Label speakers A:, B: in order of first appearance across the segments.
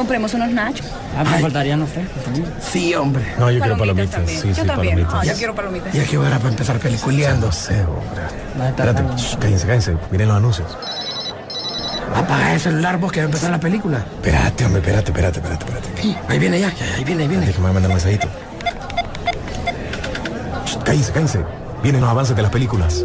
A: compremos unos nachos.
B: Ah, me faltarían los frescos también.
C: Sí, hombre.
D: No, yo quiero palomitas. Sí,
A: yo
D: sí,
A: también.
D: palomitas.
A: Ah, yo quiero palomitas.
C: Ya que hora para empezar peliculeando.
D: No sé, hombre. Espérate, shh, cállense, cállense. Miren los anuncios.
C: Apaga el celular vos que va a empezar la película.
D: Espérate, hombre, espérate, espérate, espérate, espérate.
C: Sí, ahí viene ya, ahí viene, ahí viene.
D: Déjame mandar un mensajito. Shh, Cállense, cállense. Vienen los avances de las películas.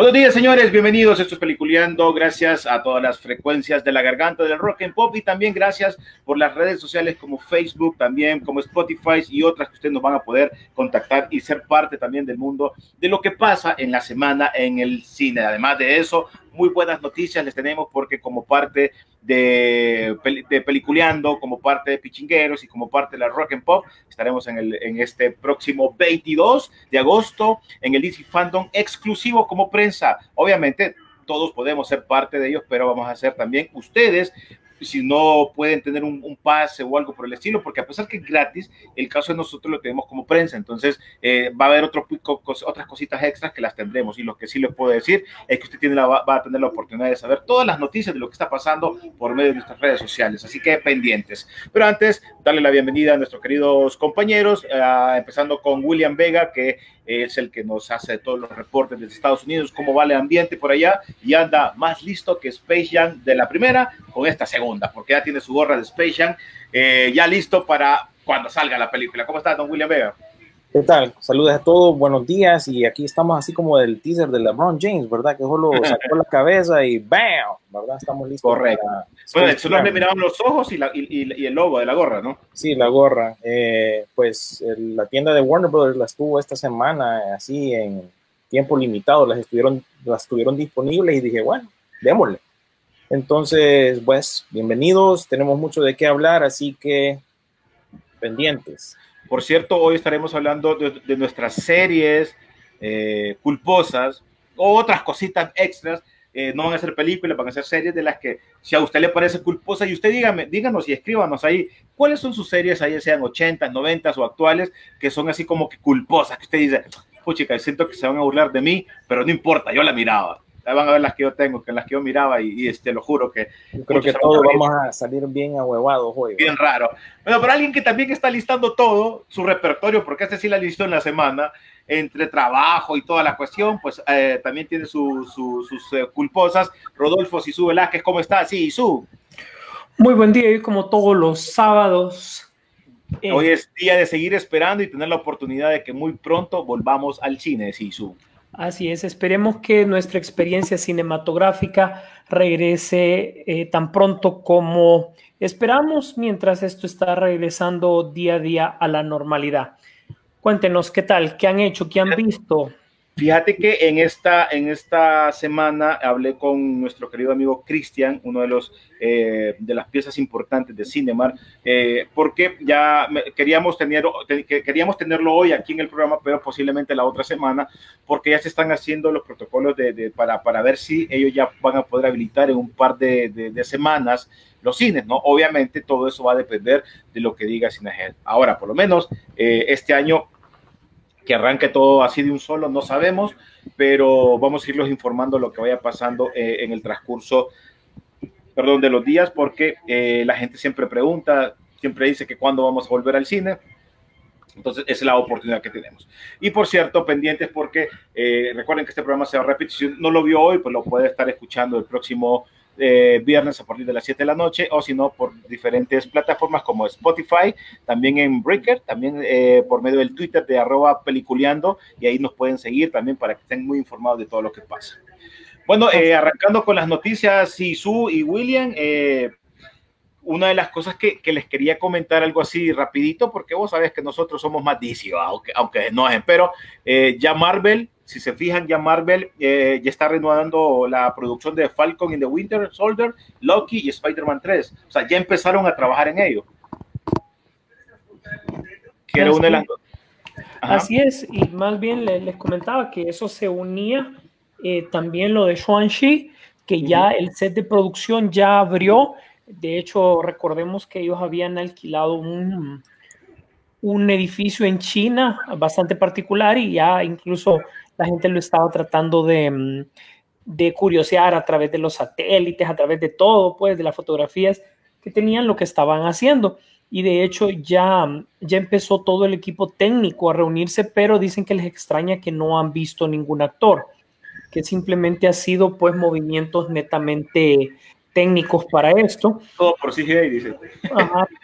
E: Buenos días, señores. Bienvenidos. Esto es Peliculeando. Gracias a todas las frecuencias de la garganta del rock and pop y también gracias por las redes sociales como Facebook, también como Spotify y otras que ustedes nos van a poder contactar y ser parte también del mundo de lo que pasa en la semana en el cine. Además de eso, muy buenas noticias les tenemos porque como parte de, de Peliculeando, como parte de Pichingueros y como parte de la Rock and Pop, estaremos en, el, en este próximo 22 de agosto en el DC Fandom exclusivo como prensa. Obviamente todos podemos ser parte de ellos, pero vamos a ser también ustedes si no pueden tener un, un pase o algo por el estilo, porque a pesar que es gratis, el caso de nosotros lo tenemos como prensa, entonces eh, va a haber otro, cos- otras cositas extras que las tendremos. Y lo que sí les puedo decir es que usted tiene la, va a tener la oportunidad de saber todas las noticias de lo que está pasando por medio de nuestras redes sociales, así que pendientes. Pero antes, darle la bienvenida a nuestros queridos compañeros, eh, empezando con William Vega, que es el que nos hace todos los reportes desde Estados Unidos, cómo va el ambiente por allá, y anda más listo que Space Jam de la primera con esta segunda, porque ya tiene su gorra de Space Jam, eh, ya listo para cuando salga la película. ¿Cómo está, don William Vega?
F: ¿Qué tal? Saludos a todos, buenos días. Y aquí estamos así como del teaser de LeBron James, ¿verdad? Que solo sacó la cabeza y ¡bam! ¿Verdad? Estamos listos.
E: Correcto.
F: para
E: Bueno, solo le miraban los ojos y, la- y- y- y el logo de la gorra, ¿no?
F: Sí, la gorra. Eh, pues el- la tienda de Warner Brothers las tuvo esta semana eh, así en tiempo limitado. Las estuvieron, las tuvieron disponibles y dije, bueno, démosle. Entonces, pues, bienvenidos. Tenemos mucho de qué hablar, así que pendientes.
E: Por cierto, hoy estaremos hablando de, nuestras series eh, culposas o otras cositas extras. Eh, no van a ser películas, van a ser series de las que, si a usted le parece culposa, y usted dígame, díganos y escríbanos ahí cuáles son sus series, ahí sean 80, 90 o actuales, que son así como que culposas, que usted dice, puchica, siento que se van a burlar de mí, pero no importa, yo la miraba. Ahí van a ver las que yo tengo, que las que yo miraba, y, y, este, lo juro que
F: Yo creo que todos vamos a salir bien ahuevados hoy.
E: bien raro. Bueno, pero alguien que también está listando todo, su repertorio, porque este sí la listó en la semana, entre trabajo y toda la cuestión, pues eh, también tiene su- su- sus eh, culposas. Rodolfo Sisu Velázquez, ¿cómo está? Sí, Sisu.
G: Muy buen día, y como todos los sábados. eh,
E: Hoy es día de seguir esperando y tener la oportunidad de que muy pronto volvamos al cine, Sisu.
G: Así es, esperemos que nuestra experiencia cinematográfica regrese eh, tan pronto como esperamos mientras esto está regresando día a día a la normalidad. Cuéntenos qué tal, qué han hecho, qué han visto.
E: Fíjate que en esta, en esta semana hablé con nuestro querido amigo Cristian, uno de los eh, de las piezas importantes de Cinemar, eh, porque ya queríamos, tener, te- que queríamos tenerlo hoy aquí en el programa, pero posiblemente la otra semana, porque ya se están haciendo los protocolos de, para, para ver si ellos ya van a poder habilitar en un par de semanas los cines, ¿no? Obviamente todo eso va a depender de lo que diga Cinehead. Ahora, por lo menos, eh, este año que arranque todo así de un solo, no sabemos, pero vamos a irlos informando lo que vaya pasando eh, en el transcurso, perdón, de los días, porque eh, la gente siempre pregunta, siempre dice que cuándo vamos a volver al cine. Entonces, esa es la oportunidad que tenemos. Y por cierto, pendientes porque eh, recuerden que este programa se va a repetir. Si no lo vio hoy, pues lo puede estar escuchando el próximo eh, viernes a partir de las 7 de la noche o si no por diferentes plataformas como Spotify, también en Breaker, también eh, por medio del Twitter de arroba peliculeando y ahí nos pueden seguir también para que estén muy informados de todo lo que pasa. Bueno, eh, arrancando con las noticias, Sisu y William, una de las cosas que, que, les quería comentar algo así rapidito, porque vos sabés que nosotros somos más DC, aunque, aunque no es, pero ya Marvel, si se fijan, ya Marvel eh, ya está reanudando la producción de Falcon in the Winter Soldier, Loki y Spider-Man 3. O sea, ya empezaron a trabajar en ello.
G: Quiero una de las... Así es, y más bien les, les comentaba que eso se unía eh, también lo de Xuanxi, que ya el set de producción ya abrió. De hecho, recordemos que ellos habían alquilado un, un edificio en China bastante particular y ya incluso la gente lo estaba tratando de, mm, de curiosear a través de los satélites, a través de todo, pues de las fotografías que tenían lo que estaban haciendo. Y de hecho ya, ya empezó todo el equipo técnico a reunirse, pero dicen que les extraña que no han visto ningún actor que simplemente ha sido pues movimientos netamente técnicos para esto.
E: Todo por CGI, dice.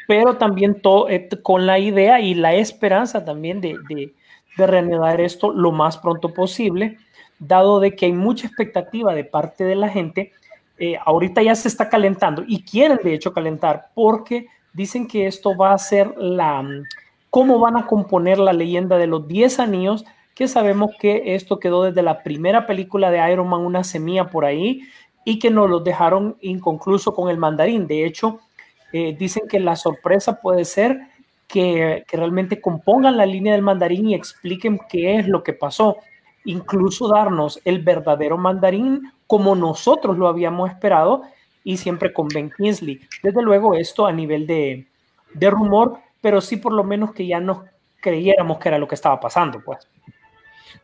G: pero también todo, eh, con la idea y la esperanza también de, de, de, reanudar esto lo más pronto posible, dado de que hay mucha expectativa de parte de la gente. Eh, ahorita ya se está calentando y quieren de hecho calentar porque dicen que esto va a ser la, cómo van a componer la leyenda de los 10 anillos que sabemos que esto quedó desde la primera película de Iron Man, una semilla por ahí, y que nos lo dejaron inconcluso con el mandarín. De hecho, eh, dicen que la sorpresa puede ser que, realmente compongan la línea del mandarín y expliquen qué es lo que pasó. Incluso darnos el verdadero mandarín como nosotros lo habíamos esperado y siempre con Ben Kingsley. Desde luego esto a nivel de, de rumor, pero sí por lo menos que ya nos creyéramos que era lo que estaba pasando, pues.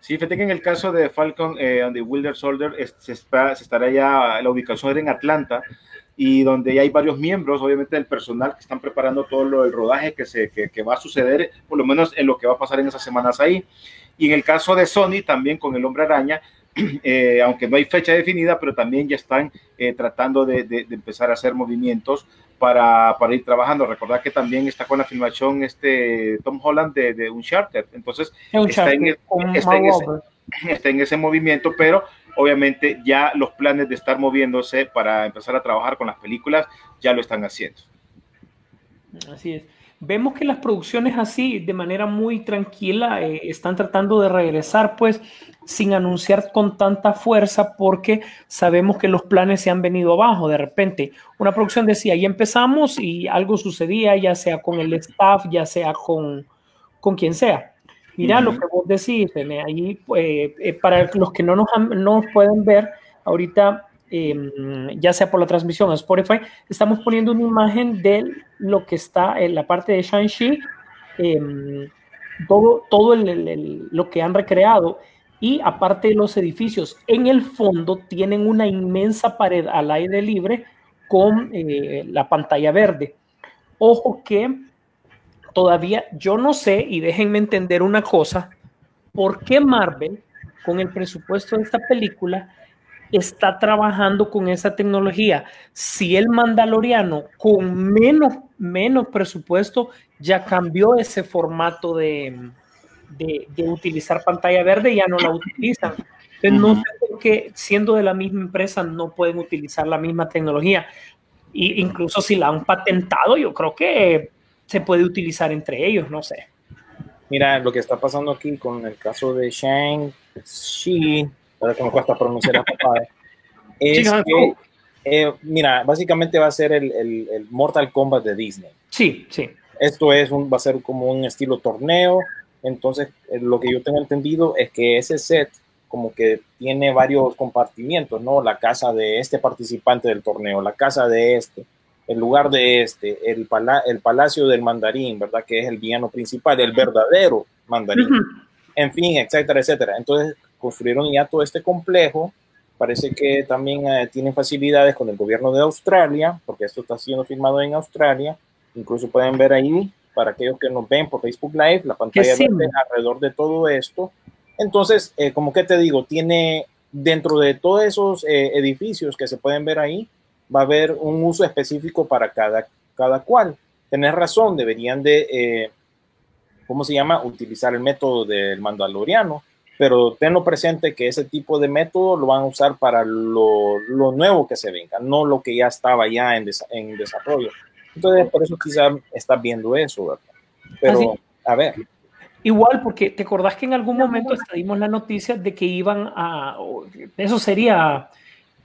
E: Sí, fíjate que en el caso de Falcon eh, the Wilder Soldier se estará ya, la ubicación era en Atlanta y donde hay varios miembros, obviamente del personal que están preparando todo lo del rodaje que, se, que, que va a suceder, por lo menos en lo que va a pasar en esas semanas ahí. Y en el caso de Sony, también con el hombre araña, eh, aunque no hay fecha definida, pero también ya están eh, tratando de, de, de, empezar a hacer movimientos para, para, ir trabajando. Recordar que también está con la filmación este Tom Holland de, de Uncharted, entonces está, en, está, en ese, está en ese movimiento, pero obviamente ya los planes de estar moviéndose para empezar a trabajar con las películas ya lo están haciendo.
G: Así es vemos que las producciones así, de manera muy tranquila, eh, están tratando de regresar, pues, sin anunciar con tanta fuerza, porque sabemos que los planes se han venido abajo. De repente, una producción decía, ahí empezamos y algo sucedía, ya sea con el staff, ya sea con, con quien sea. Mira uh -huh. lo que vos decís, ahí, eh, eh, para los que no nos, no nos pueden ver, ahorita eh, ya sea por la transmisión a Spotify, estamos poniendo una imagen de lo que está en la parte de Shang-Chi, eh, todo, todo el, el, el, lo que han recreado y aparte de los edificios, en el fondo tienen una inmensa pared al aire libre con eh, la pantalla verde. Ojo que todavía yo no sé, y déjenme entender una cosa, ¿por qué Marvel, con el presupuesto de esta película, está trabajando con esa tecnología. Si el Mandaloriano con menos, menos presupuesto ya cambió ese formato de, de, utilizar pantalla verde, ya no la utilizan. Entonces, no sé por qué, siendo de la misma empresa, no pueden utilizar la misma tecnología. Y incluso si la han patentado, yo creo que se puede utilizar entre ellos, no sé.
F: Mira, lo que está pasando aquí con el caso de Shang-Chi, ahora que me cuesta pronunciar la palabra, es que, eh, mira, básicamente va a ser el, el, el, Mortal Kombat de Disney.
G: Sí, sí.
F: Esto es un, va a ser como un estilo torneo, entonces eh, lo que yo tengo entendido es que ese set como que tiene varios compartimientos, ¿no? La casa de este participante del torneo, la casa de este, el lugar de este, el, pala el palacio del mandarín, ¿verdad? Que es el villano principal, el verdadero mandarín. Uh -huh. En fin, etcétera, etcétera. Entonces, construyeron ya todo este complejo. Parece que también eh, tienen facilidades con el gobierno de Australia, porque esto está siendo filmado en Australia. Incluso pueden ver ahí, para aquellos que nos ven por Facebook Live, la pantalla verde alrededor de todo esto. Entonces, eh, como que te digo, tiene dentro de todos esos eh, edificios que se pueden ver ahí, va a haber un uso específico para cada, cada cual. Tenés razón, deberían de, eh, ¿cómo se llama? Utilizar el método del mandaloriano, pero tenlo presente que ese tipo de método lo van a usar para lo, lo nuevo que se venga, no lo que ya estaba ya en, des en desarrollo. Entonces, por eso quizá estás viendo eso, ¿verdad? Pero,
G: Así-
F: a ver,
G: Igual, porque te acordás que en algún momento dimos la noticia de que iban a, eso sería,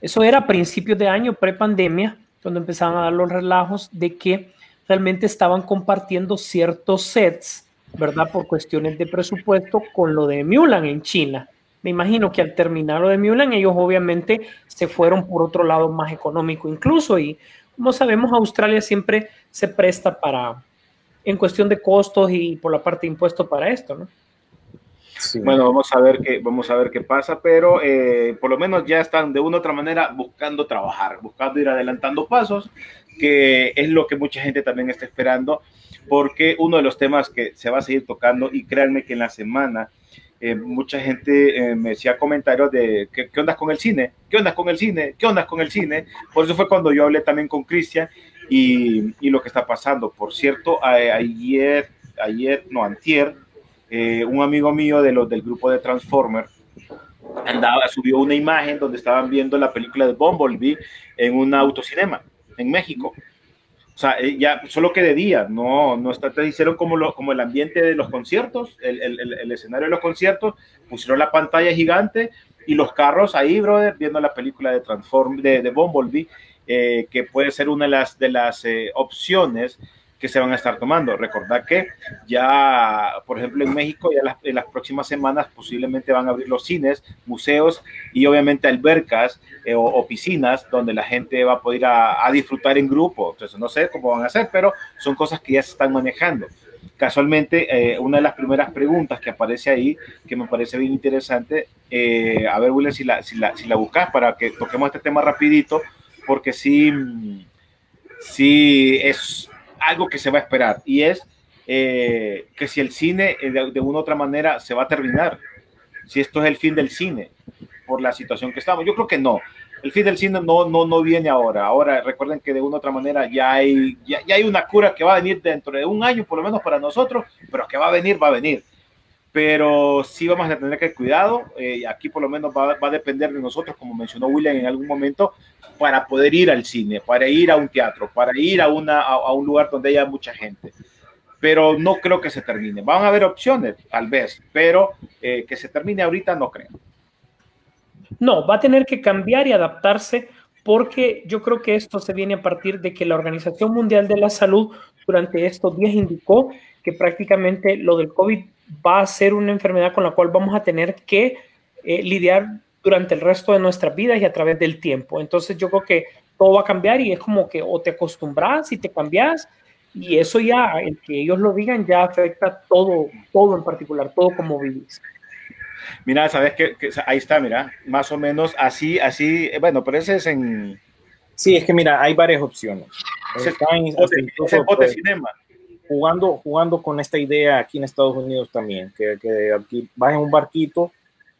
G: eso era a principios de año, pre-pandemia, cuando empezaban a dar los relajos de que realmente estaban compartiendo ciertos sets, ¿verdad? Por cuestiones de presupuesto con lo de Mulan en China. Me imagino que al terminar lo de Mulan, ellos obviamente se fueron por otro lado más económico incluso y como sabemos, Australia siempre se presta para, en cuestión de costos y por la parte de impuestos para esto, ¿no?
F: Sí.
E: Bueno, vamos a ver qué, vamos a ver qué pasa, pero eh, por lo menos ya están de una u otra manera buscando trabajar, buscando ir adelantando pasos, que es lo que mucha gente también está esperando, porque uno de los temas que se va a seguir tocando, y créanme que en la semana eh, mucha gente eh, me decía comentarios de ¿qué, qué onda con el cine, qué onda con el cine, qué onda con el cine. Por eso fue cuando yo hablé también con Cristian y, y lo que está pasando. Por cierto, a- ayer, ayer, no, antier, eh, un amigo mío de los del grupo de Transformer andaba, subió una imagen donde estaban viendo la película de Bumblebee en un autocinema en México. O sea, eh, ya solo que de día, no, no está, te hicieron como, lo, como el ambiente de los conciertos, el, el, el, escenario de los conciertos, pusieron la pantalla gigante y los carros ahí, brother, viendo la película de Transform, de, de Bumblebee, eh, que puede ser una de las, de las opciones que se van a estar tomando. Recordad que ya, por ejemplo, en México, ya las, en las próximas semanas posiblemente van a abrir los cines, museos y obviamente albercas eh, o, o, piscinas donde la gente va a poder a, a, disfrutar en grupo. Entonces, no sé cómo van a hacer, pero son cosas que ya se están manejando. Casualmente, eh, una de las primeras preguntas que aparece ahí, que me parece bien interesante, eh, a ver, William, si la, si, la, si la buscas para que toquemos este tema rapidito, porque sí, sí es algo que se va a esperar y es eh, que si el cine eh, de, de, una u otra manera se va a terminar, si esto es el fin del cine por la situación que estamos. Yo creo que no. El fin del cine no, no, no viene ahora. Ahora recuerden que de una u otra manera ya hay, ya, ya hay una cura que va a venir dentro de un año, por lo menos para nosotros, pero que va a venir, va a venir. Pero sí vamos a tener que cuidado. Eh, aquí por lo menos va, va, a depender de nosotros, como mencionó William en algún momento, para poder ir al cine, para ir a un teatro, para ir a, una, a, a un lugar donde haya mucha gente. Pero no creo que se termine. Van a haber opciones, tal vez, pero eh, que se termine ahorita no creo.
G: No, va a tener que cambiar y adaptarse porque yo creo que esto se viene a partir de que la Organización Mundial de la Salud durante estos días indicó que prácticamente lo del COVID va a ser una enfermedad con la cual vamos a tener que eh, lidiar durante el resto de nuestras vidas y a través del tiempo. Entonces yo creo que todo va a cambiar y es como que o te acostumbras y te cambias y eso ya, el que ellos lo digan, ya afecta todo, todo en particular, todo como vivís.
E: Mira, sabes que, que, ahí está, mira, más o menos así, así, bueno, pero ese es en.
F: Sí, es que mira, hay varias opciones.
E: Ese bote pues, cinema.
F: Jugando, jugando con esta idea aquí en Estados Unidos también, que, que aquí vas en un barquito,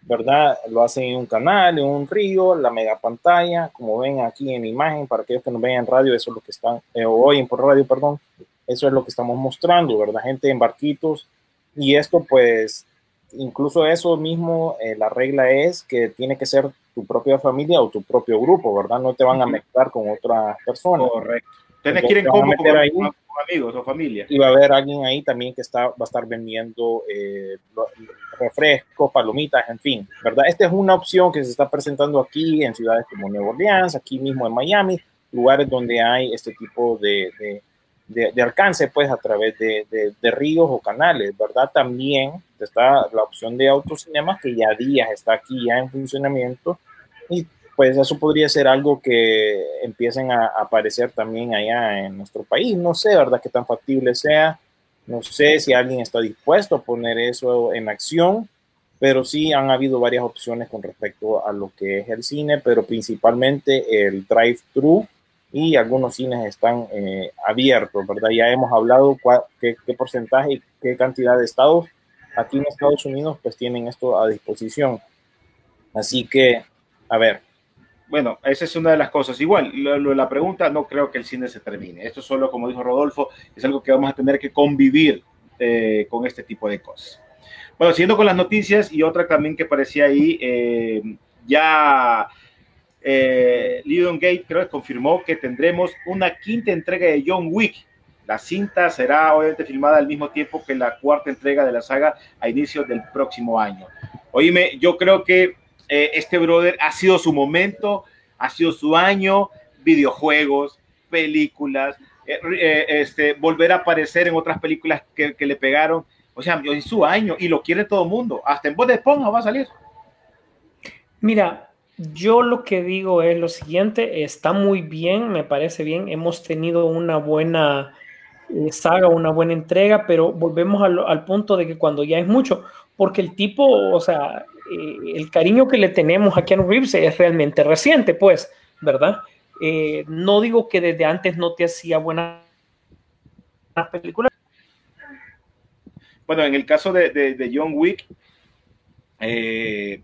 F: ¿verdad? Lo hacen en un canal, en un río, la mega pantalla, como ven aquí en imagen, para aquellos que nos ven en radio, eso es lo que están, eh, o oyen por radio, perdón, eso es lo que estamos mostrando, ¿verdad? Gente en barquitos, y esto pues incluso eso mismo, eh, la regla es que tiene que ser tu propia familia o tu propio grupo, ¿verdad? No te van a mezclar con otras personas.
E: Correcto. Tienes que ir en combo con, ahí, con, amigos o familia.
F: Y va a haber alguien ahí también que está, va a estar vendiendo eh, refrescos, palomitas, en fin, ¿verdad? Esta es una opción que se está presentando aquí en ciudades como Nueva Orleans, aquí mismo en Miami, lugares donde hay este tipo de, de de, de, alcance, pues a través de, de, de, ríos o canales, ¿verdad? También está la opción de autocinemas que ya días está aquí ya en funcionamiento y pues eso podría ser algo que empiecen a, aparecer también allá en nuestro país. No sé, ¿verdad? Qué tan factible sea. No sé si alguien está dispuesto a poner eso en acción, pero sí han habido varias opciones con respecto a lo que es el cine, pero principalmente el drive-thru y algunos cines están eh, abiertos, ¿verdad? Ya hemos hablado cuál, qué, qué, porcentaje y qué cantidad de estados aquí en Estados Unidos pues tienen esto a disposición. Así que, a ver.
E: Bueno, esa es una de las cosas. Igual, lo, la pregunta, no creo que el cine se termine. Esto solo, como dijo Rodolfo, es algo que vamos a tener que convivir eh, con este tipo de cosas. Bueno, siguiendo con las noticias y otra también que parecía ahí, eh, ya eh, Gate creo que confirmó que tendremos una quinta entrega de John Wick. La cinta será obviamente filmada al mismo tiempo que la cuarta entrega de la saga a inicios del próximo año. Oíme, yo creo que eh, este brother ha sido su momento, ha sido su año, videojuegos, películas, eh, eh, este, volver a aparecer en otras películas que, le pegaron. O sea, es su año y lo quiere todo el mundo. Hasta en voz de esponja va a salir.
G: Mira, yo lo que digo es lo siguiente, está muy bien, me parece bien, hemos tenido una buena eh, saga, una buena entrega, pero volvemos al, al, punto de que cuando ya es mucho, porque el tipo, o sea, el cariño que le tenemos a Keanu Reeves es realmente reciente, pues, ¿verdad? Eh, no digo que desde antes no te hacía buenas películas.
E: Bueno, en el caso de, John Wick, eh,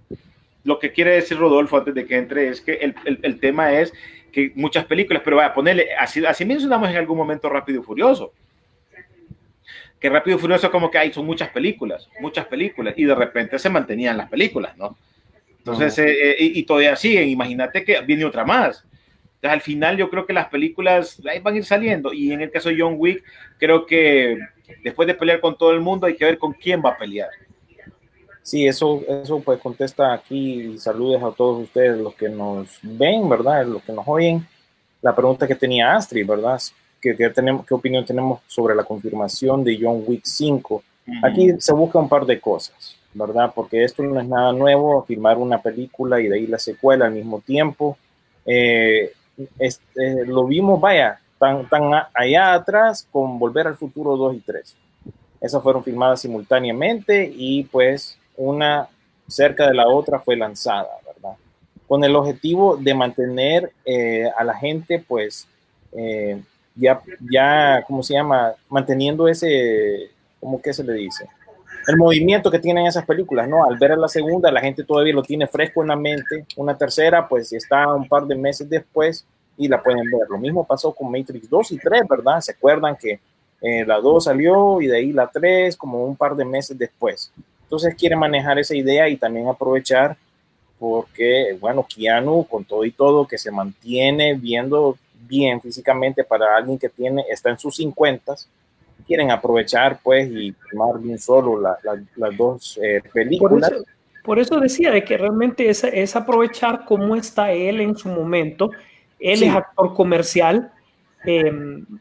E: lo que quiere decir Rodolfo antes de que entre es que el, el, tema es que muchas películas, pero vaya ponerle, así, así mencionamos en algún momento Rápido y Furioso. Que Rápido y Furioso como que hay, son muchas películas, muchas películas, y de repente se mantenían las películas, ¿no? Entonces, no. Eh, y, y, todavía siguen, imagínate que viene otra más. Entonces, al final yo creo que las películas ahí van a ir saliendo, y en el caso de John Wick, creo que después de pelear con todo el mundo hay que ver con quién va a pelear.
F: Sí, eso, eso pues contesta aquí, saludes a todos ustedes, los que nos ven, ¿verdad? Los que nos oyen. La pregunta que tenía Astrid, ¿verdad? ¿Qué, qué, tenemos, ¿Qué opinión tenemos sobre la confirmación de John Wick 5? Uh -huh. Aquí se busca un par de cosas, ¿verdad? Porque esto no es nada nuevo, filmar una película y de ahí la secuela al mismo tiempo. Eh, este, lo vimos, vaya, tan, tan allá atrás con Volver al Futuro 2 y 3. Esas fueron filmadas simultáneamente y pues una cerca de la otra fue lanzada, ¿verdad? Con el objetivo de mantener eh, a la gente, pues, eh, ya, ya, ¿cómo se llama? Manteniendo ese, ¿cómo que se le dice? El movimiento que tienen esas películas, ¿no? Al ver a la segunda, la gente todavía lo tiene fresco en la mente. Una tercera, pues, está un par de meses después y la pueden ver. Lo mismo pasó con Matrix 2 y 3, ¿verdad? ¿Se acuerdan que eh, la 2 salió y de ahí la 3 como un par de meses después? Entonces quiere manejar esa idea y también aprovechar porque, bueno, Keanu con todo y todo que se mantiene viendo bien físicamente para alguien que tiene, está en sus 50, quieren aprovechar pues y tomar bien solo la, la, las dos eh, películas.
G: Por eso, por eso, decía de que realmente es, es, aprovechar cómo está él en su momento. Él sí. es actor comercial, eh,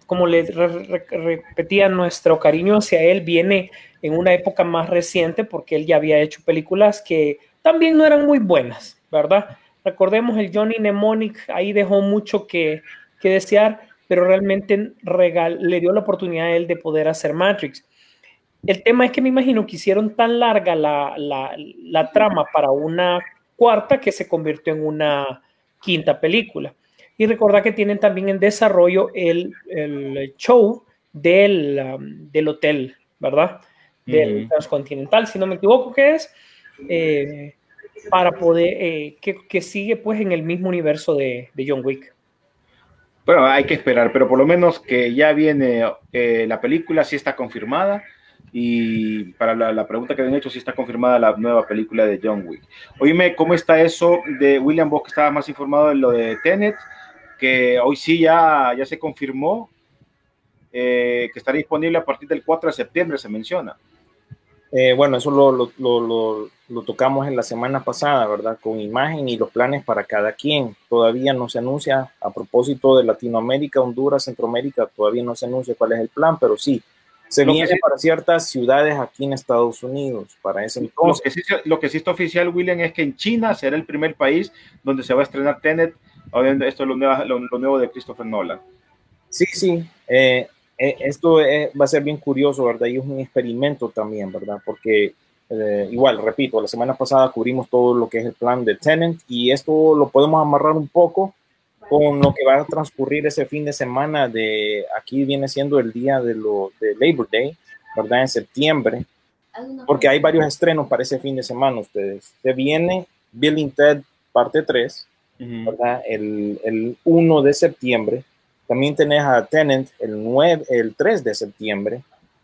G: como le re, re, repetía, nuestro cariño hacia él viene en una época más reciente porque él ya había hecho películas que también no eran muy buenas, ¿verdad? Recordemos el Johnny Mnemonic, ahí dejó mucho que, que desear, pero realmente regal, le dio la oportunidad a él de poder hacer Matrix. El tema es que me imagino que hicieron tan larga la, la, la trama para una cuarta que se convirtió en una quinta película. Y recordad que tienen también en desarrollo el, el show del, um, del hotel, ¿verdad? Del uh -huh. transcontinental, si no me equivoco, que es eh, para poder, eh, que, que, sigue pues en el mismo universo de, de, John Wick.
E: Bueno, hay que esperar, pero por lo menos que ya viene eh, la película, sí está confirmada. Y para la, pregunta que han hecho, sí está confirmada la nueva película de John Wick. Oíme, ¿cómo está eso de William Bosch, que estaba más informado en lo de Tenet? que hoy sí ya, ya se confirmó eh, que estará disponible a partir del 4 de septiembre, se menciona.
F: Eh, bueno, eso lo, lo, lo, lo, tocamos en la semana pasada, ¿verdad? Con imagen y los planes para cada quien. Todavía no se anuncia, a propósito de Latinoamérica, Honduras, Centroamérica, todavía no se anuncia cuál es el plan, pero sí, se viene sí, para ciertas ciudades aquí en Estados Unidos, para ese entonces.
E: Lo que, sí, lo que sí está oficial, William, es que en China será el primer país donde se va a estrenar Tenet esto es lo nuevo, lo, lo nuevo de Christopher Nolan.
F: Sí, sí, eh, eh, esto eh, va a ser bien curioso, ¿verdad? Y es un experimento también, ¿verdad? Porque eh, igual, repito, la semana pasada cubrimos todo lo que es el plan de Tenant y esto lo podemos amarrar un poco con lo que va a transcurrir ese fin de semana de, aquí viene siendo el día de, lo, de Labor Day, ¿verdad? En septiembre, porque hay varios estrenos para ese fin de semana ustedes. Se viene Bill Ted parte 3, ¿verdad? El, el 1 de septiembre. También tenés a Tenant el, 9, el 3 de septiembre.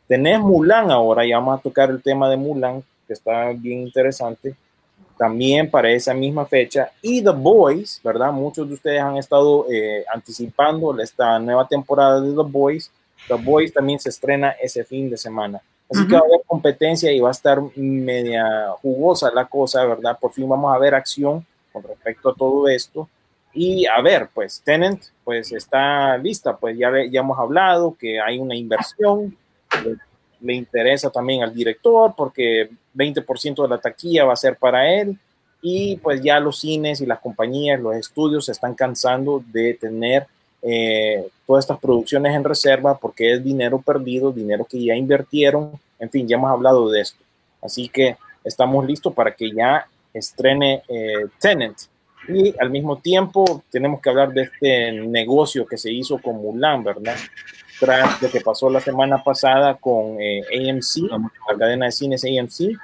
F: Tenés Mulan ahora, ya vamos a tocar el tema de Mulan, que está bien interesante. también para esa misma fecha. Y The Boys, ¿verdad? Muchos de ustedes han estado eh, anticipando esta nueva temporada de The Boys. The Boys también se estrena ese fin de semana. Así que va a haber competencia y va a estar media jugosa la cosa, ¿verdad? Por fin vamos a ver acción con respecto a todo esto. Y a ver, pues Tenant, pues está lista, pues ya, ya hemos hablado que hay una inversión, le, le interesa también al director porque 20% de la taquilla va a ser para él y pues ya los cines y las compañías, los estudios se están cansando de tener eh, todas estas producciones en reserva porque es dinero perdido, dinero que ya invirtieron, en fin, ya hemos hablado de esto. Así que estamos listos para que ya estrene eh, Tenant. Y al mismo tiempo tenemos que hablar de este negocio que se hizo con Mulan, ¿verdad? Tras lo que pasó la semana pasada con eh, AMC, la cadena de cines AMC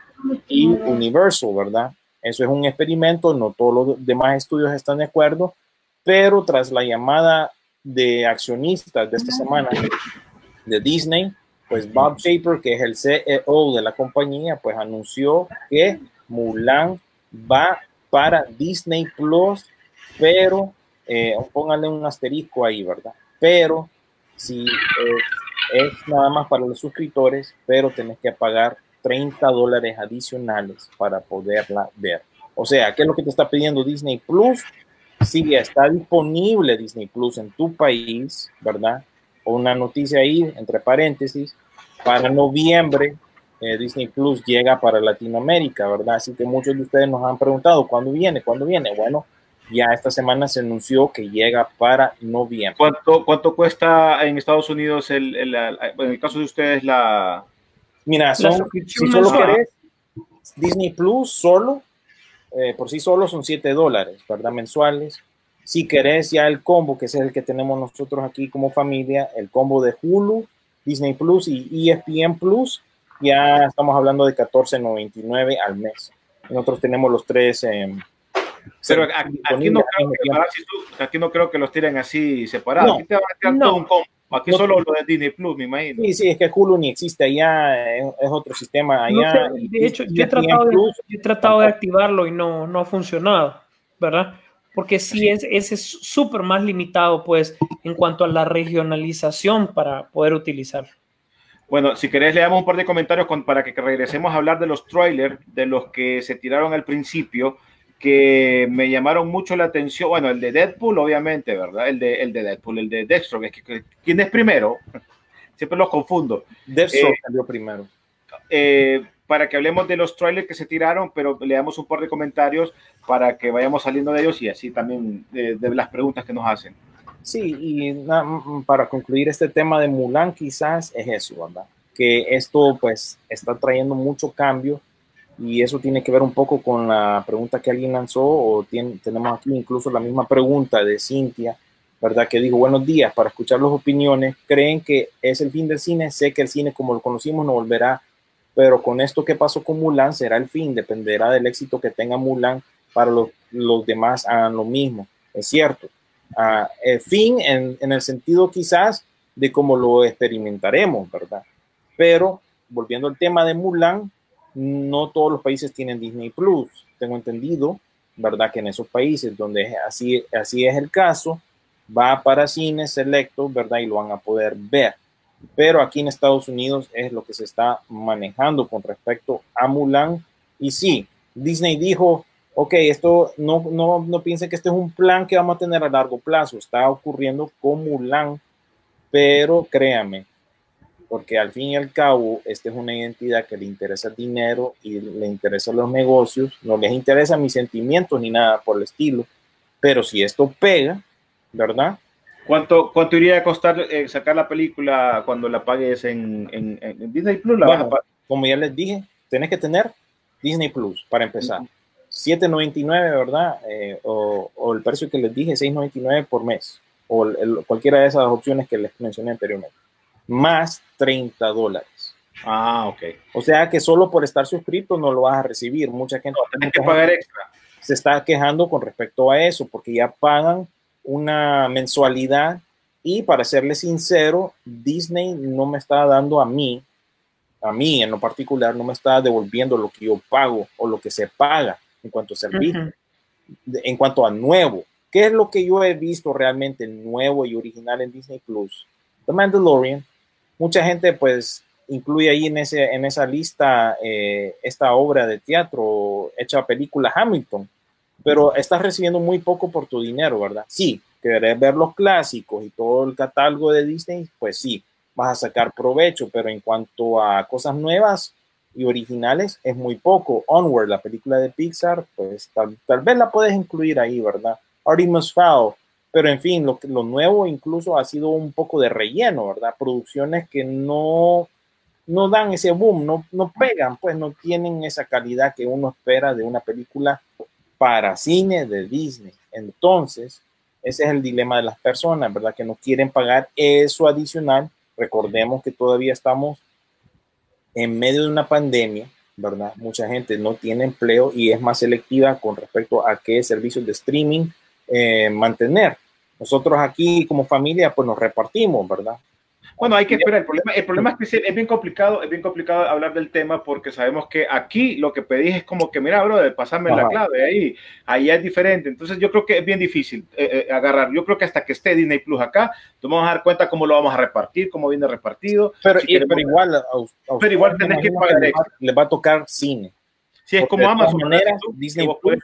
F: y Universal, ¿verdad? Eso es un experimento, no todos los demás estudios están de acuerdo, pero tras la llamada de accionistas de esta semana de Disney, pues Bob Shaper, que es el CEO de la compañía, pues anunció que Mulan va para Disney Plus, pero eh, pónganle un asterisco ahí, ¿verdad? Pero si es nada más para los suscriptores, pero tenés que pagar 30 dólares adicionales para poderla ver. O sea, ¿qué es lo que te está pidiendo Disney Plus? Si ya está disponible Disney Plus en tu país, ¿verdad? O una noticia ahí, entre paréntesis, para noviembre eh, Disney Plus llega para Latinoamérica, ¿verdad? Así que muchos de ustedes nos han preguntado, ¿cuándo viene? ¿Cuándo viene? Bueno, ya esta semana se anunció que llega para noviembre.
E: ¿Cuánto, cuánto cuesta en Estados Unidos, el, el, en el caso de ustedes, la...
F: Mira, son, si solo querés Disney Plus solo, eh, por sí solo son 7 dólares, ¿verdad? Mensuales. Si querés ya el combo, que es el que tenemos nosotros aquí como familia, el combo de Hulu, Disney Plus y ESPN Plus, ya estamos hablando de 14.99 al mes. Nosotros tenemos los tres. Eh,
E: pero aquí, aquí, no creo que, aquí, no creo que, los tiren así separados. No, aquí te van a tirar no, todo un combo. Aquí no, solo lo de Disney Plus, me imagino.
F: Sí, sí, es que Hulu ni existe allá, es, es otro sistema allá.
G: Sé, de hecho, yo he tratado, de, yo he tratado de activarlo y no, no ha funcionado, ¿verdad? Porque sí, es, ese es súper más limitado, pues, en cuanto a la regionalización para poder utilizarlo.
E: Bueno, si querés, le damos un par de comentarios con, para que regresemos a hablar de los trailers, de los que se tiraron al principio, que me llamaron mucho la atención. Bueno, el de Deadpool, obviamente, ¿verdad? El de, el de Deadpool, el de Deathstroke. Es que, ¿Quién es primero? Siempre los confundo.
F: Deathstroke eh, salió primero.
E: Eh, para que hablemos de los trailers que se tiraron, pero le damos un par de comentarios para que vayamos saliendo de ellos y así también de, de las preguntas que nos hacen.
F: Sí, y na, para concluir este tema de Mulan quizás es eso, ¿verdad? Que esto pues está trayendo mucho cambio y eso tiene que ver un poco con la pregunta que alguien lanzó o tiene, tenemos aquí incluso la misma pregunta de Cintia, ¿verdad? Que dijo, buenos días, para escuchar las opiniones, ¿creen que es el fin del cine? Sé que el cine como lo conocimos no volverá, pero con esto que pasó con Mulan será el fin, dependerá del éxito que tenga Mulan para los, los demás hagan lo mismo, es cierto uh, fin en, en, el sentido quizás de cómo lo experimentaremos, ¿verdad? Pero volviendo al tema de Mulan, no todos los países tienen Disney Plus. Tengo entendido, ¿verdad? Que en esos países donde así, así es el caso, va para cines selectos, ¿verdad? Y lo van a poder ver. Pero aquí en Estados Unidos es lo que se está manejando con respecto a Mulan. Y sí, Disney dijo, ok, esto no, no, no piensen que este es un plan que vamos a tener a largo plazo, está ocurriendo con Mulan, pero créame, porque al fin y al cabo, esta es una identidad que le interesa el dinero y le interesa los negocios, no les interesa mis sentimientos ni nada por el estilo, pero si esto pega, ¿verdad?
E: ¿Cuánto, cuánto iría a costar eh, sacar la película cuando la pagues en, en, en Disney Plus? La
F: bueno, como ya les dije, tienes que tener Disney Plus para empezar. Uh -huh. 7.99, ¿verdad? Eh, o, o, el precio que les dije, 6.99 por mes, o el, el, cualquiera de esas opciones que les mencioné anteriormente, más 30 dólares.
E: Ah, ok.
F: O sea que solo por estar suscrito no lo vas a recibir. Mucha gente
E: no, tiene que pagar extra.
F: Se está quejando con respecto a eso, porque ya pagan una mensualidad y para serles sincero, Disney no me está dando a mí, a mí en lo particular, no me está devolviendo lo que yo pago o lo que se paga en cuanto a servicio, en cuanto a nuevo. ¿Qué es lo que yo he visto realmente nuevo y original en Disney Plus? The Mandalorian. Mucha gente pues incluye ahí en, ese, en esa lista eh, esta obra de teatro hecha película Hamilton, pero estás recibiendo muy poco por tu dinero, ¿verdad? Sí, querés ver los clásicos y todo el catálogo de Disney, pues sí, vas a sacar provecho, pero en cuanto a cosas nuevas y originales, es muy poco. Onward, la película de Pixar, pues tal, vez la puedes incluir ahí, ¿verdad? Artemis Fowl, pero en fin, lo, lo nuevo incluso ha sido un poco de relleno, ¿verdad? Producciones que no no dan ese boom, no, no pegan, pues no tienen esa calidad que uno espera de una película para cine de Disney. Entonces, ese es el dilema de las personas, ¿verdad? Que no quieren pagar eso adicional. Recordemos que todavía estamos en medio de una pandemia, ¿verdad? Mucha gente no tiene empleo y es más selectiva con respecto a qué servicios de streaming eh, mantener. Nosotros aquí como familia, pues nos repartimos, ¿verdad?
E: Bueno, hay que esperar. El problema, el problema es que es bien complicado, es bien complicado hablar del tema porque sabemos que aquí lo que pedís es como que, mira, bro, pasarme la clave ahí, ahí es diferente. Entonces yo creo que es bien difícil eh, eh, agarrar. Yo creo que hasta que esté Disney Plus acá, tú vamos a dar cuenta cómo lo vamos a repartir, cómo viene repartido.
F: Pero, pero igual,
E: pero igual tenés que pagar.
F: Le va, le va, a tocar cine.
E: Sí, es como Amazon.
F: Manera, Disney Plus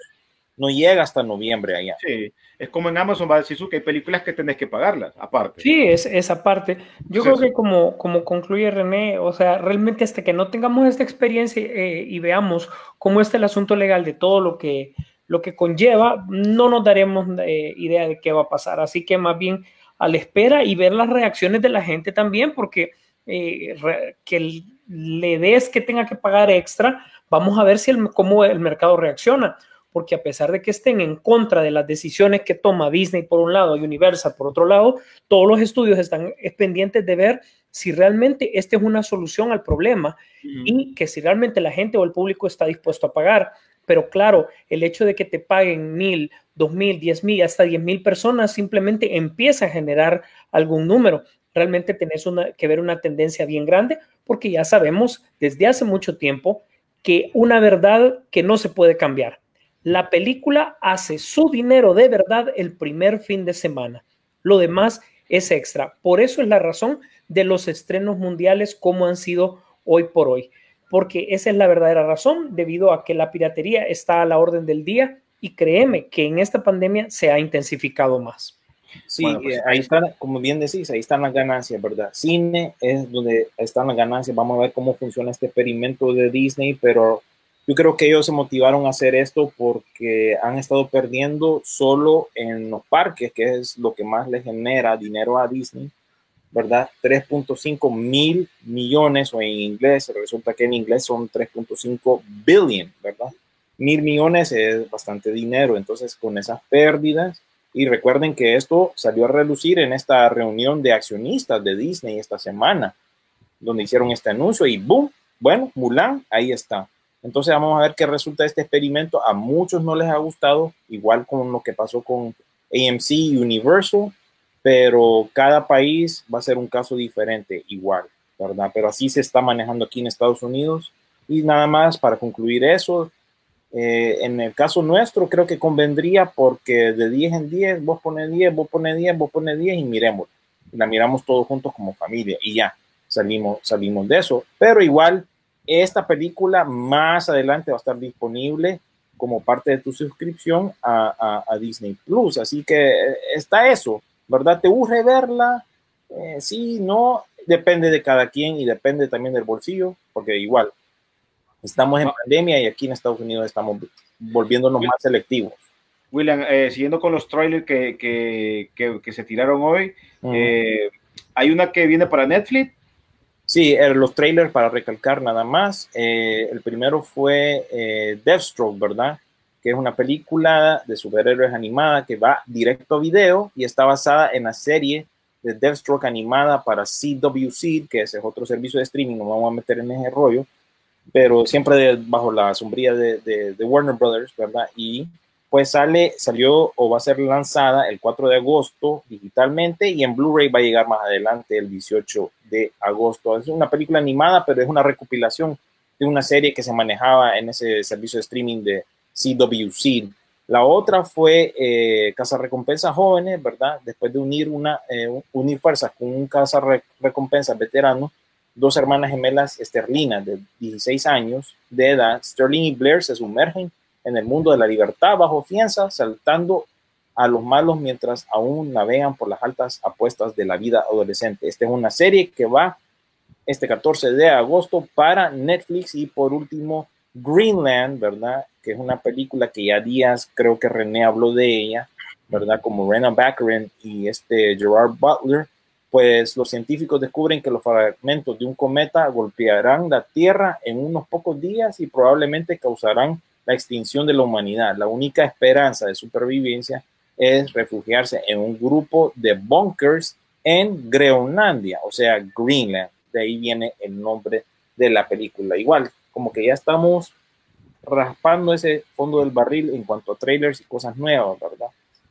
F: no llega hasta noviembre allá.
E: Sí, es como en Amazon va a decir que hay películas que tenés que pagarlas, aparte.
G: Sí, es esa parte. Yo creo que como, como concluye René, o sea, realmente hasta que no tengamos esta experiencia eh, y veamos cómo está el asunto legal de todo lo que, lo que conlleva, no nos daremos eh, idea de qué va a pasar. Así que más bien a la espera y ver las reacciones de la gente también, porque eh, que le des que tenga que pagar extra, vamos a ver si el, cómo el mercado reacciona porque a pesar de que estén en contra de las decisiones que toma Disney por un lado y Universal por otro lado, todos los estudios están pendientes de ver si realmente esta es una solución al problema y que si realmente la gente o el público está dispuesto a pagar. Pero claro, el hecho de que te paguen mil, dos mil, diez mil, hasta diez mil personas simplemente empieza a generar algún número. Realmente tenés una, que ver una tendencia bien grande porque ya sabemos desde hace mucho tiempo que una verdad que no se puede cambiar la película hace su dinero de verdad el primer fin de semana. Lo demás es extra. Por eso es la razón de los estrenos mundiales como han sido hoy por hoy. Porque esa es la verdadera razón debido a que la piratería está a la orden del día y créeme que en esta pandemia se ha intensificado más.
F: Sí, pues, eh, ahí están, como bien decís, ahí están las ganancias, ¿verdad? Cine es donde están las ganancias. Vamos a ver cómo funciona este experimento de Disney, pero yo creo que ellos se motivaron a hacer esto porque han estado perdiendo solo en los parques, que es lo que más le genera dinero a Disney, ¿verdad? 3.5 mil millones, o en inglés, resulta que en inglés son 3.5 billion, ¿verdad? Mil millones es bastante dinero, entonces con esas pérdidas, y recuerden que esto salió a relucir en esta reunión de accionistas de Disney esta semana, donde hicieron este anuncio y ¡boom! Bueno, Mulan, ahí está. Entonces vamos a ver qué resulta de este experimento. A muchos no les ha gustado, igual con lo que pasó con AMC y Universal, pero cada país va a ser un caso diferente, igual, ¿verdad? Pero así se está manejando aquí en Estados Unidos. Y nada más para concluir eso, eh, en el caso nuestro creo que convendría porque de 10 en 10, vos pones 10, vos pones 10, vos pones 10 y miremos. La miramos todos juntos como familia y ya salimos, salimos de eso. Pero igual esta película más adelante va a estar disponible como parte de tu suscripción a, Disney Plus. Así que eh, está eso, ¿verdad? ¿Te urge verla? Eh, sí, no, depende de cada quien y depende también del bolsillo, porque igual estamos en pandemia y aquí en Estados Unidos estamos volviéndonos más selectivos.
E: William, eh, siguiendo con los trailers que, se tiraron hoy, hay una que viene para Netflix
F: Sí, los trailers para recalcar nada más. Eh, el primero fue eh, Deathstroke, ¿verdad? Que es una película de superhéroes animada que va directo a video y está basada en la serie de Deathstroke animada para CWC, que ese es otro servicio de streaming, no vamos a meter en ese rollo, pero siempre bajo la sombría de, de Warner Brothers, ¿verdad? Y pues sale, salió o va a ser lanzada el 4 de agosto digitalmente y en Blu-ray va a llegar más adelante el 18 de agosto. Es una película animada, pero es una recopilación de una serie que se manejaba en ese servicio de streaming de, CWC. La otra fue eh, Casa Recompensa Jóvenes, ¿verdad? Después de unir, una, eh, unir fuerzas con un Casa Recompensa veterano, dos hermanas gemelas esterlinas de 16 años de edad, Sterling y Blair, se sumergen en el mundo de la libertad bajo fianza, saltando a los malos mientras aún navegan por las altas apuestas de la vida adolescente. Esta es una serie que va este 14 de agosto para Netflix y por último Greenland, ¿verdad? Que es una película que ya días creo que René habló de ella, ¿verdad? Como Rena Baccarin y este Gerard Butler, pues los científicos descubren que los fragmentos de un cometa golpearán la Tierra en unos pocos días y probablemente causarán la extinción de la humanidad. La única esperanza de supervivencia es refugiarse en un grupo de bunkers en Groenlandia, o sea, Greenland. De ahí viene el nombre de la película. Igual, como que ya estamos raspando ese fondo del barril en cuanto a trailers y cosas nuevas, ¿verdad?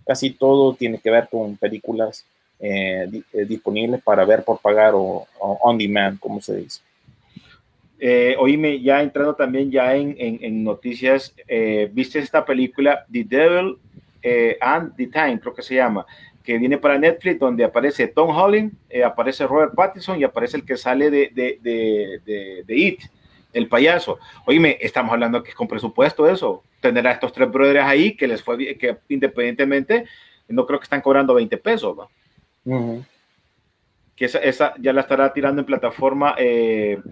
F: Casi todo tiene que ver con películas eh, eh, disponibles para ver por pagar o, on demand, como se dice.
E: Eh, oíme, ya entrando también ya en, en, noticias, eh, ¿viste esta película The Devil and the Time, creo que se llama? que viene para Netflix, donde aparece Tom Holland, aparece Robert Pattinson y aparece el que sale de, de, de, de It el payaso. Oíme, estamos hablando que es con presupuesto eso. Tener a estos tres brothers ahí que les fue bien, que independientemente, no creo que están cobrando 20 pesos. Que esa, ya la estará tirando en plataforma eh, eh,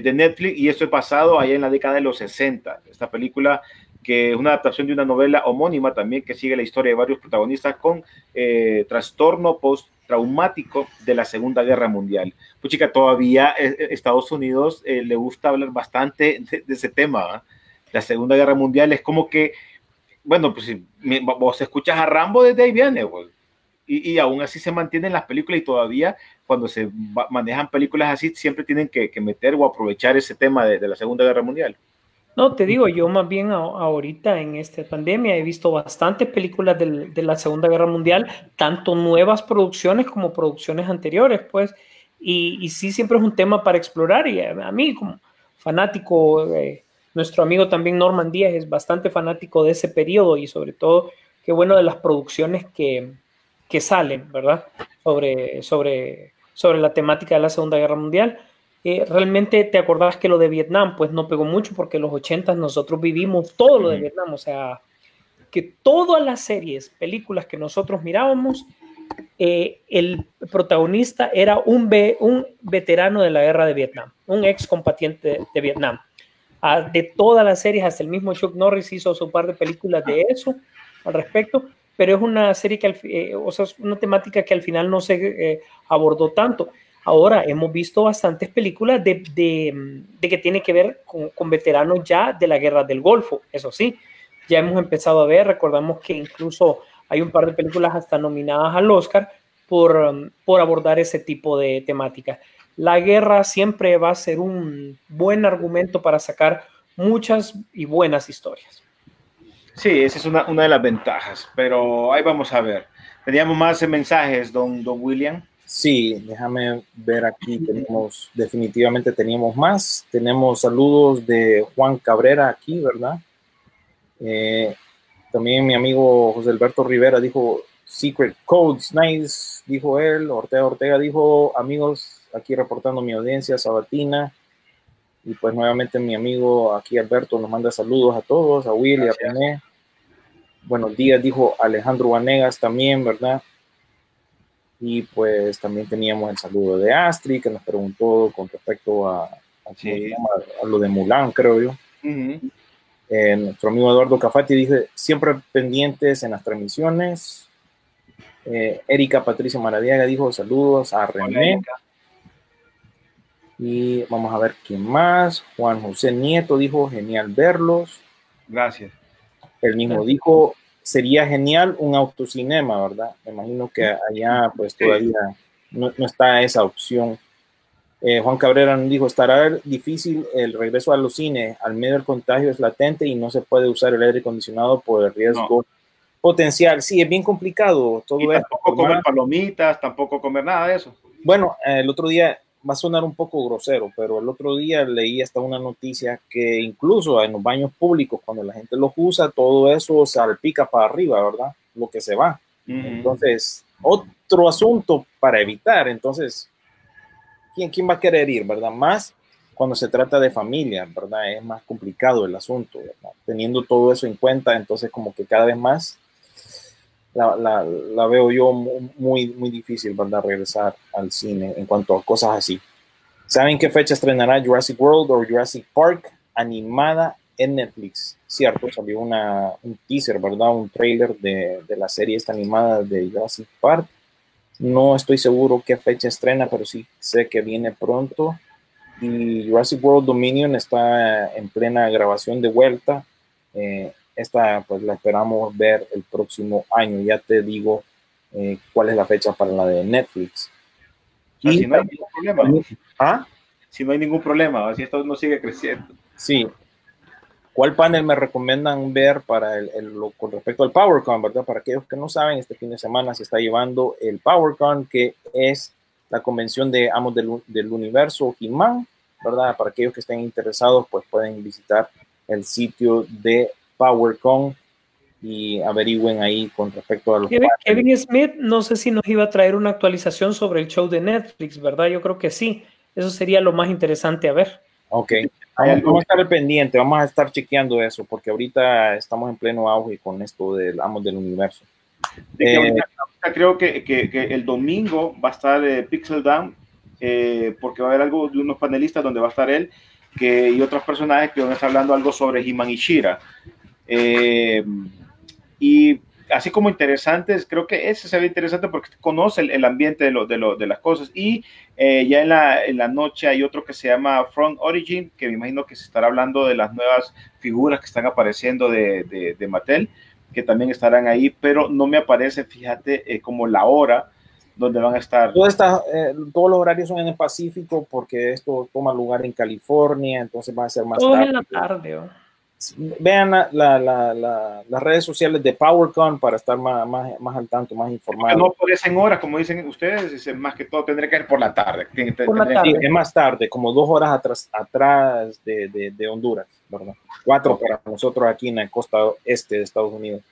E: de Netflix y esto es basado allá en la década de los 60. Esta película que es una adaptación de una novela homónima también que sigue la historia de varios protagonistas con eh, trastorno post-traumático de la Segunda Guerra Mundial. Pues chica, todavía eh, eh, Estados Unidos le gusta hablar bastante de, ese tema. La Segunda Guerra Mundial es como que, bueno, pues si vos escuchas a Rambo desde ahí viene, y, y, aún así se mantienen las películas y todavía cuando se manejan películas así siempre tienen que, meter o aprovechar ese tema de la Segunda Guerra Mundial.
G: No, te digo, yo más bien ahorita en esta pandemia he visto bastantes películas de la Segunda Guerra Mundial, tanto nuevas producciones como producciones anteriores, pues, y, sí siempre es un tema para explorar y a, mí como fanático, eh, nuestro amigo también Norman Díaz es bastante fanático de ese periodo y sobre todo, qué bueno de las producciones que, que salen, ¿verdad? Sobre, sobre, sobre la temática de la Segunda Guerra Mundial. Eh, realmente te acordás que lo de Vietnam, pues no pegó mucho porque en los 80 nosotros vivimos todo lo de Vietnam, o sea, que todas las series, películas que nosotros mirábamos, eh, el protagonista era un, un veterano de la guerra de Vietnam, un ex combatiente de, Vietnam. Ah, de todas las series, hasta el mismo Chuck Norris hizo su par de películas de eso al respecto, pero es una serie que, eh, o sea, es una temática que al final no se abordó tanto. Ahora hemos visto bastantes películas de, que tiene que ver con, veteranos ya de la guerra del Golfo, eso sí, ya hemos empezado a ver, recordamos que incluso hay un par de películas hasta nominadas al Oscar por, um, por abordar ese tipo de temática. La guerra siempre va a ser un buen argumento para sacar muchas y buenas historias.
E: Sí, esa es una, una de las ventajas, pero ahí vamos a ver. Teníamos más mensajes, don, don William.
F: Sí, déjame ver aquí, tenemos, definitivamente teníamos más. Tenemos saludos de Juan Cabrera aquí, ¿verdad? Eh, también mi amigo José Alberto Rivera dijo Secret Codes, nice, dijo él. Ortega Ortega dijo, amigos, aquí reportando mi audiencia sabatina. Y pues nuevamente mi amigo aquí Alberto nos manda saludos a todos, a Willy, a René. Buenos días, dijo Alejandro Vanegas también, ¿verdad? Y pues también teníamos el saludo de Astrid, que nos preguntó con respecto a, a, lo de Mulan, creo yo. Eh, nuestro amigo Eduardo Cafati dice, siempre pendientes en las transmisiones. Eh, Erika Patricia Maradiaga dijo saludos a René. Y vamos a ver quién más. Juan José Nieto dijo genial verlos.
E: Gracias.
F: El mismo dijo sería genial un autocinema, ¿verdad? Me imagino que allá pues todavía no, está esa opción. Eh, Juan Cabrera nos dijo, estará difícil el regreso a los cines, al medio del contagio es latente y no se puede usar el aire acondicionado por el riesgo potencial. Sí, es bien complicado todo
E: y Tampoco comer palomitas, tampoco comer nada de eso.
F: Bueno, el otro día va a sonar un poco grosero, pero el otro día leí hasta una noticia que incluso en los baños públicos, cuando la gente los usa, todo eso salpica para arriba, ¿verdad? Lo que se va. Entonces, otro asunto para evitar. Entonces, ¿quién, ¿quién va a querer ir, verdad? Más cuando se trata de familia, ¿verdad? Es más complicado el asunto, ¿verdad? Teniendo todo eso en cuenta, entonces como que cada vez más la, veo yo muy, muy difícil, ¿verdad? Regresar al cine en cuanto a cosas así. ¿Saben qué fecha estrenará Jurassic World o Jurassic Park animada en Netflix? Cierto, salió una, un teaser, ¿verdad? Un trailer de, de la serie esta animada de Jurassic Park. No estoy seguro qué fecha estrena, pero sí sé que viene pronto. Y Jurassic World Dominion está en plena grabación de vuelta. Eh, esta pues la esperamos ver el próximo año. Ya te digo eh, cuál es la fecha para la de Netflix.
E: Y si no hay ningún problema.
F: ¿Ah?
E: Si no hay ningún problema, si esto no sigue creciendo.
F: Sí. ¿Cuál panel me recomiendan ver para el, el, con respecto al PowerCon, verdad? Para aquellos que no saben, este fin de semana se está llevando el PowerCon, que es la convención de Amos del, del Universo He-Man, ¿verdad? Para aquellos que estén interesados, pues pueden visitar el sitio de PowerCon y averigüen ahí con respecto a los
G: Kevin, Kevin, Smith, no sé si nos iba a traer una actualización sobre el show de Netflix, ¿verdad? Yo creo que sí. Eso sería lo más interesante a ver.
F: Ok. Vamos a estar pendiente, vamos a estar chequeando eso, porque ahorita estamos en pleno auge con esto del Amos del Universo.
E: Eh, ahorita, creo que, que, que, el domingo va a estar eh, Pixel Down, eh, porque va a haber algo de unos panelistas donde va a estar él que, y otros personajes que van a estar hablando algo sobre He-Man y Shira. Eh, y así como interesantes, creo que ese se ve interesante porque conoce el, el ambiente de, lo, de, lo, de, las cosas. Y eh, ya en la, en la, noche hay otro que se llama Front Origin, que me imagino que se estará hablando de las nuevas figuras que están apareciendo de, de, de Mattel, que también estarán ahí, pero no me aparece, fíjate, eh, como la hora donde van a estar.
F: Todo esta, eh, todos los horarios son en el Pacífico porque esto toma lugar en California, entonces va a ser más
G: Todo
F: tarde.
G: en la tarde. ¿o?
F: Vean la, la, la, las redes sociales de PowerCon para estar más, más, más al tanto, más informados.
E: No aparecen horas, como dicen ustedes, es más que todo tendría que ir por la tarde.
F: Por la tarde. Es más tarde, como dos horas atrás, atrás de, de, de Honduras, ¿verdad? Cuatro para nosotros aquí en la costa este de Estados Unidos.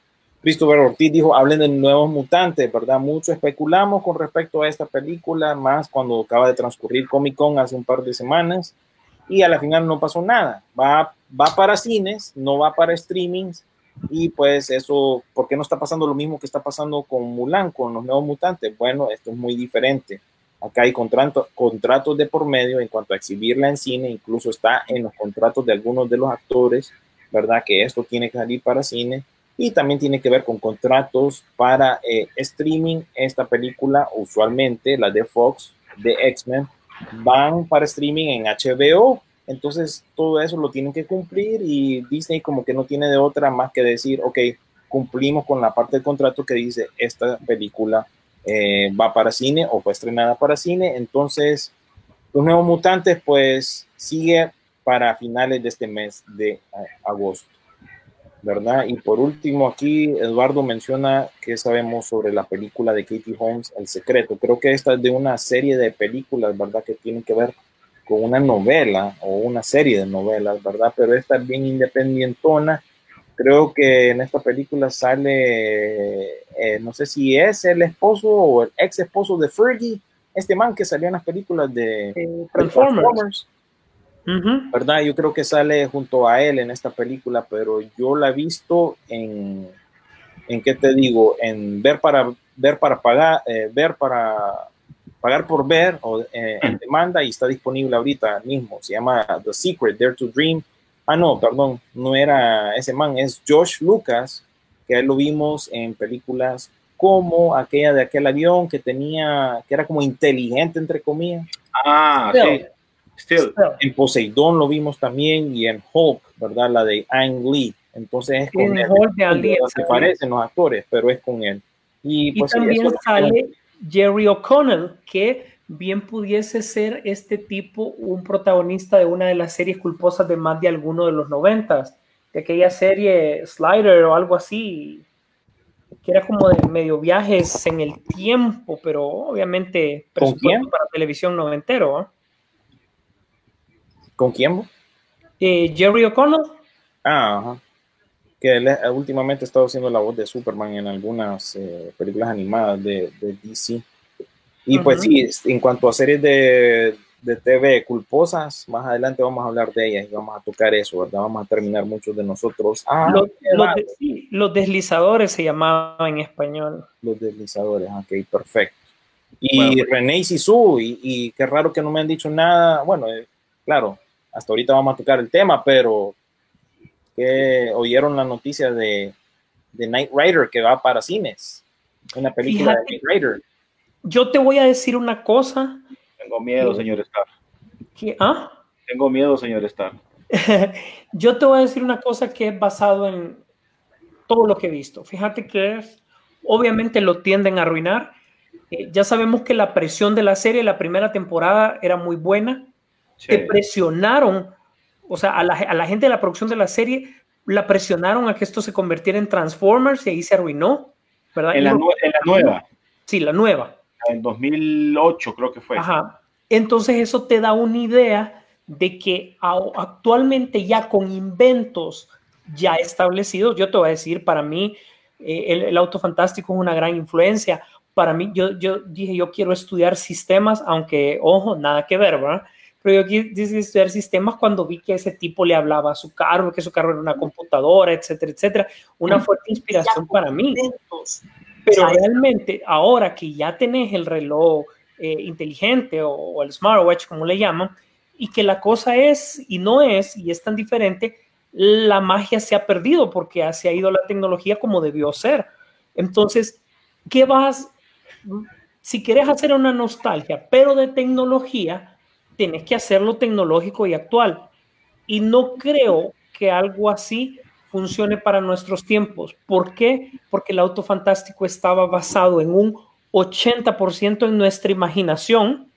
F: Christopher Ortiz dijo, hablen de nuevos mutantes, ¿verdad? Mucho especulamos con respecto a esta película, más cuando acaba de transcurrir Comic Con hace un par de semanas y a la final no pasó nada. Va, va para cines, no va para streamings y pues eso, ¿por qué no está pasando lo mismo que está pasando con Mulan, con los nuevos mutantes? Bueno, esto es muy diferente. Acá hay contrato, contratos de por medio en cuanto a exhibirla en cine, incluso está en los contratos de algunos de los actores, ¿verdad? Que esto tiene que salir para cine y también tiene que ver con contratos para eh, streaming. Esta película, usualmente la de Fox, de X-Men, van para streaming en HBO. Entonces, todo eso lo tienen que cumplir y Disney como que no tiene de otra más que decir, ok, cumplimos con la parte del contrato que dice esta película eh, va para cine o fue estrenada para cine. Entonces, Los Nuevos Mutantes pues sigue para finales de este mes de agosto. ¿verdad? Y por último, aquí Eduardo menciona que sabemos sobre la película de Katie Holmes, El Secreto. Creo que esta es de una serie de películas, ¿verdad? Que tienen que ver con una novela o una serie de novelas, ¿verdad? Pero esta es bien independientona. Creo que en esta película sale, eh, no sé si es el esposo o el ex esposo de Fergie, este man que salió en las películas de
G: eh, Transformers. Transformers.
F: Uh -huh. ¿Verdad? Yo creo que sale junto a él en esta película, pero yo la he visto en, en qué te digo, en ver para ver para pagar, eh, ver para pagar por ver o eh, en demanda y está disponible ahorita mismo. Se llama The Secret, Dare to Dream. Ah, no, perdón, no era ese man, es Josh Lucas, que él lo vimos en películas como aquella de aquel avión que tenía, que era como inteligente, entre comillas.
E: Ah, sí.
F: Still. En Poseidón lo vimos también y en Hulk, ¿verdad? La de Ang Lee. Entonces es con él. Se parecen los actores, pero es con él. Y,
G: y
F: pues,
G: también eso, sale Jerry O'Connell, que bien pudiese ser este tipo un protagonista de una de las series culposas de más de alguno de los noventas, de aquella serie Slider o algo así, que era como de medio viajes en el tiempo, pero obviamente
F: presupuesto
G: para televisión noventero. ¿eh?
F: ¿Con quién?
G: Eh, Jerry O'Connell.
F: Ah, ajá. Que él últimamente ha estado haciendo la voz de Superman en algunas eh, películas animadas de, de DC. Y pues
G: Ujú.
F: sí, es- en cuanto a series de, de TV culposas, más adelante vamos a hablar de ellas y vamos a tocar eso, ¿verdad? Vamos a terminar muchos de nosotros. Ah,
G: Los, los de- sí, los deslizadores se llamaban en español.
F: los deslizadores, ok, perfecto. Y
E: Bueno,
F: René y Sisu, y, y qué raro que no me han dicho nada. Bueno, eh, claro, hasta ahorita vamos a tocar el tema, pero que oyeron la noticia de, de Knight Rider que va para cines. Una película
G: Fíjate.
F: de Knight Rider.
G: Yo te voy a decir una cosa
E: Tengo miedo, señor Star.
G: que, ¿ah?
E: Tengo miedo, señor Star.
G: Yo te voy a decir una cosa que es basado en todo lo que he visto. Fíjate que es, obviamente lo tienden a arruinar. Eh, ya sabemos que la presión de la serie, la primera temporada era muy buena.
E: Sí.
G: Te presionaron, o sea, a la, a la gente de la producción de la serie la presionaron a que esto se convirtiera en Transformers y ahí se arruinó, ¿verdad?
E: En la, en la nueva,
G: sí, la nueva.
E: en 2008 creo que fue.
G: Ajá. Entonces eso te da una idea de que actualmente ya con inventos ya establecidos, yo te voy a decir, para mí eh, el, el auto fantástico es una gran influencia. Para mí, yo, yo dije, yo quiero estudiar sistemas, aunque, ojo, nada que ver, ¿verdad? Pero yo quise estudiar sistemas cuando vi que ese tipo le hablaba a su carro, que su carro era una computadora, etcétera, etcétera. Una fuerte inspiración para mí. Pero realmente, ahora que ya tenés el reloj eh, inteligente o, o el smartwatch, como le llaman, y que la cosa es y no es, y es tan diferente, la magia se ha perdido porque se ha ido la tecnología como debió ser. Entonces, ¿qué vas? Si quieres hacer una nostalgia, pero de tecnología, tienes que hacerlo tecnológico y actual. Y no creo que algo así funcione para nuestros tiempos. ¿Por qué? Porque el auto fantástico estaba basado en un 80% en nuestra imaginación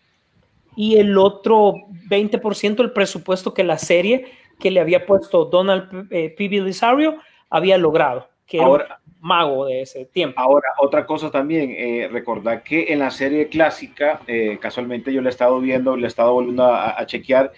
G: y el otro 20% el presupuesto que la serie que le había puesto Donald eh, P. Belisario había logrado,
E: Ahora-
G: mago de ese tiempo.
E: Ahora, otra cosa también, eh, recordar que en la serie clásica, eh, casualmente yo la he estado viendo, le he estado volviendo a, a chequear,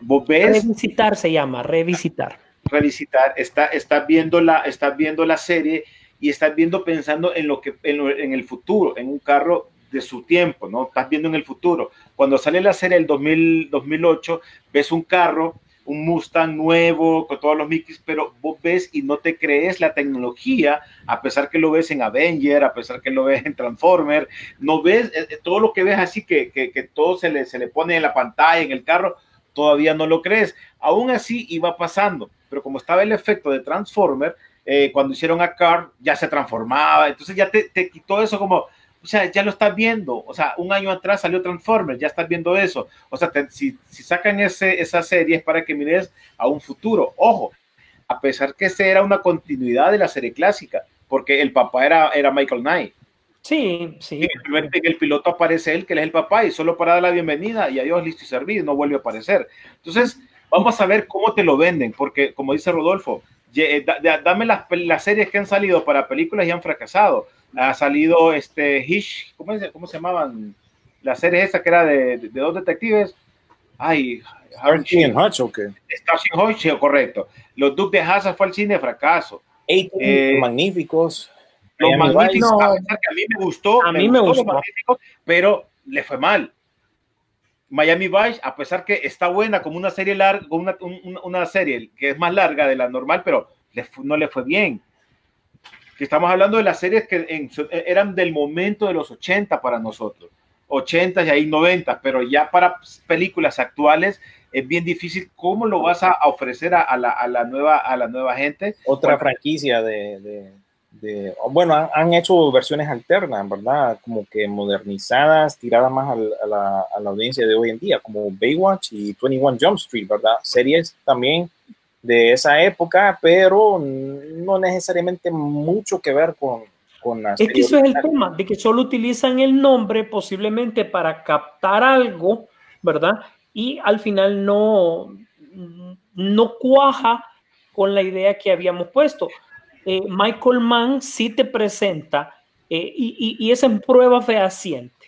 E: vos ves,
G: Revisitar se llama, revisitar.
E: revisitar, está, estás, viendo la, estás viendo la serie y estás viendo pensando en, lo que, en, lo- en el futuro, en un carro de su tiempo, ¿no? Estás viendo en el futuro. Cuando sale la serie del 2000, 2008, ves un carro, un Mustang nuevo, con todos los Mickeys, pero vos ves y no te crees la tecnología, a pesar que lo ves en Avenger, a pesar que lo ves en Transformer, no ves eh, eh, todo lo que ves así que, que, que todo se le, se le pone en la pantalla, en el carro, todavía no lo crees. Aún así iba pasando, pero como estaba el efecto de Transformer, eh, cuando hicieron a Car ya se transformaba, entonces ya te, te quitó eso como, o sea, ya lo estás viendo, o sea, un año atrás salió Transformers, ya estás viendo eso, o sea, te- si, si sacan ese, esa serie es para que mires a un futuro, ojo, a pesar que ese era una continuidad de la serie clásica, porque el papá era, era Michael Knight,
G: Sí, sí.
E: en el, el piloto aparece él, que él es el papá, y solo para dar la bienvenida y adiós, listo y servido, no vuelve a aparecer. Entonces, vamos a ver cómo te lo venden, porque como dice Rodolfo, eh, da- da- dame las, las series que han salido para películas y han fracasado. Ha salido este Hish, ¿cómo, es- cómo se llamaban? La serie esa que era de, de- de dos detectives. Ay,
F: Starsky and Hutch, ok.
E: Starsky and Hutch, correcto. Los Duke de Hazard fue al cine fracaso. Eh,
F: magníficos.
E: Los
F: Miami
E: magníficos,
G: Vice.
E: a pesar que a mí me gustó,
G: A mí me gustó.
E: Magníficos, pero le fue mal. Miami Vice, a pesar que está buena como una serie larga, como una, un- una serie que es más larga de la normal, pero le no le fue bien. Que estamos hablando de las series que en su- eran del momento de los 80 para nosotros, 80 y ahí 90, pero ya para películas actuales es bien difícil. ¿Cómo lo vas a, ofrecer a, a la, a la nueva, a la nueva gente?
F: Otra franquicia de, de- de- bueno, han, han hecho versiones alternas, ¿verdad? Como que modernizadas, tiradas más al- a, la, a la audiencia de hoy en día, como Baywatch y 21 Jump Street, ¿verdad? Series también de esa época, pero no necesariamente mucho que ver con, con la
G: Es que eso es el tema, de que solo utilizan el nombre posiblemente para captar algo, ¿verdad? Y al final no, no cuaja con la idea que habíamos puesto. Eh, Michael Mann sí te presenta, eh, y, y, y es en prueba fehaciente.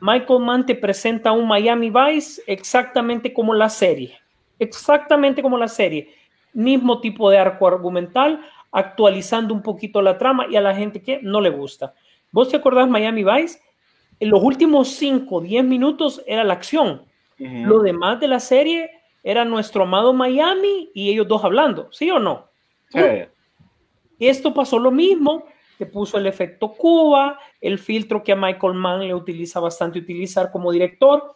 G: Michael Mann te presenta un Miami Vice exactamente como la serie. exactamente como la serie, mismo tipo de arco argumental, actualizando un poquito la trama y a la gente que no le gusta. ¿Vos te acordás Miami Vice? En los últimos 5, 10 minutos era la acción. Lo demás de la serie era nuestro amado Miami y ellos dos hablando, ¿sí o no?
E: Sí.
G: Esto pasó lo mismo, que puso el efecto Cuba, el filtro que a Michael Mann le utiliza bastante utilizar como director,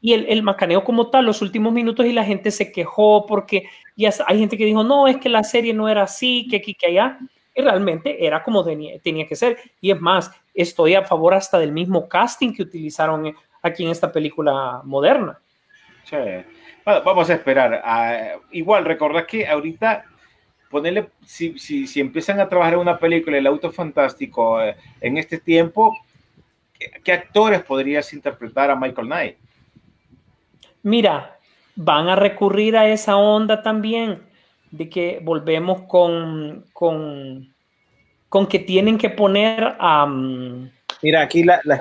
G: y el, el, macaneo como tal, los últimos minutos y la gente se quejó porque ya hay gente que dijo, no, es que la serie no era así, que aquí, que allá, y realmente era como tenía, tenía que ser. Y es más, estoy a favor hasta del mismo casting que utilizaron aquí en esta película moderna.
E: Sí. Bueno, vamos a esperar. Uh, igual, recordad que ahorita ponerle, si, si, si, empiezan a trabajar en una película, El Auto Fantástico, eh, en este tiempo, ¿qué, ¿qué, actores podrías interpretar a Michael Knight?
G: Mira, van a recurrir a esa onda también de que volvemos con, con, con que tienen que poner a... Um,
F: Mira, aquí la... la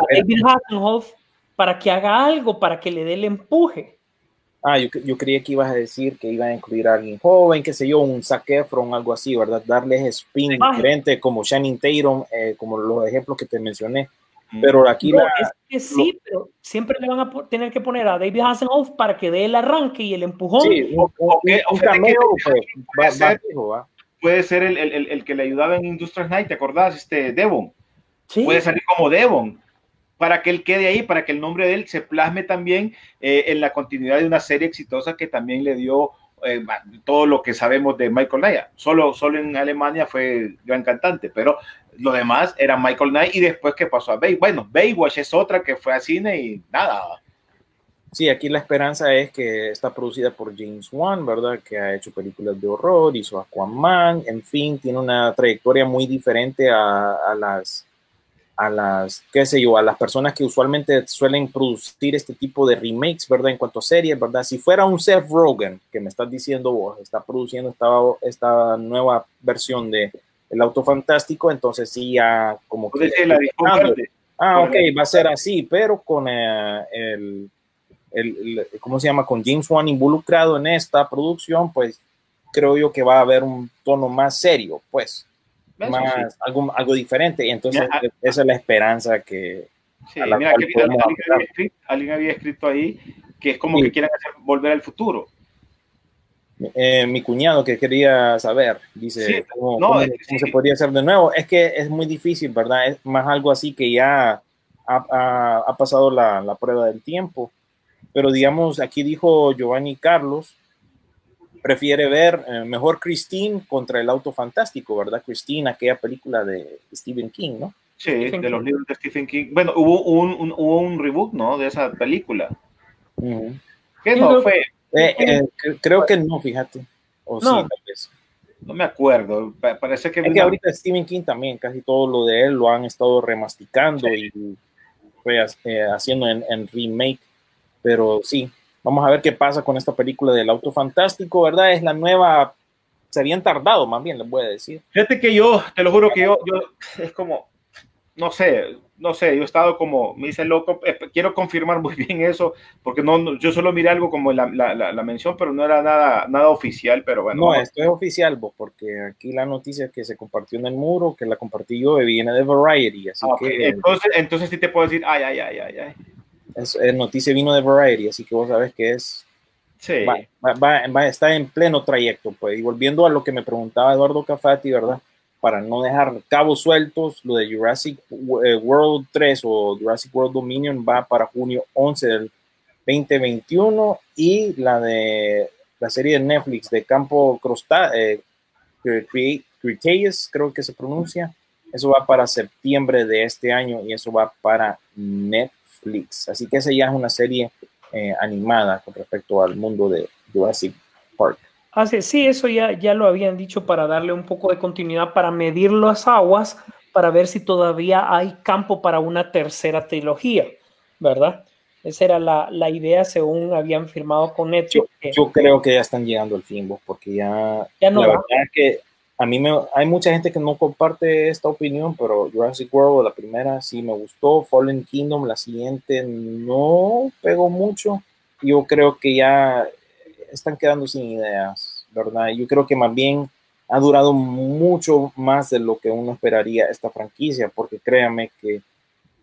G: para que haga algo, para que le dé el empuje.
F: Ah, yo, yo, creía que ibas a decir que iban a incluir a alguien joven, qué sé yo, un Zac Efron, algo así, ¿verdad? Darles spin diferente, como Shannon Tatum, eh, como los ejemplos que te mencioné. Pero aquí
G: No,
F: la,
G: es que sí, pero siempre le van a tener que poner a David Hasselhoff para que dé el arranque y el empujón.
F: sí,
E: o que- o que-
F: pues,
E: puede
F: va-
E: ser-
F: ¿va?
E: Puede ser el, el, el, el que le ayudaba en Industrial Night, ¿te acordás? Este Devon.
G: Sí.
E: Puede salir como Devon. Para que él quede ahí, para que el nombre de él se plasme también eh, en la continuidad de una serie exitosa que también le dio eh, todo lo que sabemos de Michael Knight. Solo, solo en Alemania fue gran cantante, pero lo demás era Michael Knight y después que pasó a Bay. Bueno, Baywatch es otra que fue a cine y nada.
F: Sí, aquí la esperanza es que está producida por James Wan, ¿verdad? Que ha hecho películas de horror, hizo Aquaman, en fin, tiene una trayectoria muy diferente a, a las, a las, qué sé yo, a las personas que usualmente suelen producir este tipo de remakes, ¿verdad? En cuanto a series, ¿verdad? Si fuera un Seth Rogen, que me estás diciendo vos, está produciendo esta, esta nueva versión de El Auto Fantástico, entonces sí ya como que...
E: La verde.
F: Ah, ok, va a ser así, pero con eh, el, el, el- ¿cómo se llama? Con James Wan involucrado en esta producción, pues creo yo que va a haber un tono más serio, pues, más,
E: sí.
F: algo, algo diferente. Y entonces
E: Mira, ah,
F: esa es la esperanza que...
E: Sí,
F: la
E: mira, que alguien, había escrito, alguien había escrito ahí que es como
F: Sí.
E: que quieren hacer volver al futuro.
F: eh, mi cuñado que quería saber, dice,
E: Sí,
F: ¿cómo,
E: no,
F: cómo-
E: es que
F: cómo
E: sí.
F: se podría hacer de nuevo? Es que es muy difícil, ¿verdad? Es más algo así que ya ha, ha- ha pasado la, la prueba del tiempo. Pero digamos, aquí dijo Giovanni Carlos, prefiere ver eh, mejor Christine contra el auto fantástico, ¿verdad? Christine, aquella película de Stephen King, ¿no?
E: Sí,
G: Stephen
E: de los libros de Stephen King. Bueno, hubo un, un- hubo un reboot, ¿no? De esa película. ¿Qué no
G: creo-
E: fue?
F: Eh, eh, cre- creo que no, fíjate. O sí,
G: No.
F: tal vez.
E: No me acuerdo. Pa- parece que...
F: Es que ahorita Stephen King también, casi todo lo de él lo han estado remasticando y fue eh, haciendo en, en remake. Pero sí, vamos a ver qué pasa con esta película del Auto Fantástico, ¿verdad? Es la nueva. Se habían tardado, más bien, les voy a decir.
E: Fíjate que yo, te lo juro que yo, yo, es como, no sé, no sé, yo he estado como, me hice loco, eh, quiero confirmar muy bien eso, porque no, no, yo solo miré algo como la, la, la, la mención, pero no era nada, nada oficial, pero bueno.
F: No, esto es oficial, vos, porque aquí la noticia que se compartió en el muro, que la compartí yo, viene de Variety, así
E: Ah, ok.
F: que
E: entonces, entonces sí te puedo decir, ay, ay, ay, ay, ay.
F: Es, es noticia vino de Variety, así que vos sabés que es
E: Sí.
F: va, va, va- está en pleno trayecto, pues. Y volviendo a lo que me preguntaba Eduardo Cafati, ¿verdad? Para no dejar cabos sueltos, lo de Jurassic eh, World 3 o Jurassic World Dominion va para junio 11 del 2021 y la de la serie de Netflix de Campo Crosta, eh, Cre- Cretaceous, creo que se pronuncia, eso va para septiembre de este año y eso va para Netflix. Así que esa ya es una serie eh, animada con respecto al mundo de Jurassic Park.
G: Ah, sí, eso ya, ya lo habían dicho para darle un poco de continuidad, para medir las aguas, para ver si todavía hay campo para una tercera trilogía, ¿verdad? Esa era la, la idea según habían firmado con
F: Yo,
G: Netflix. que
F: yo creo que ya están llegando al fin, porque ya,
G: Ya no
F: la
G: va.
F: verdad es que a mí me, hay mucha gente que no comparte esta opinión, pero Jurassic World, la primera sí me gustó, Fallen Kingdom, la siguiente no pegó mucho. Yo creo que ya están quedando sin ideas, ¿verdad? Yo creo que más bien ha durado mucho más de lo que uno esperaría esta franquicia, porque créame que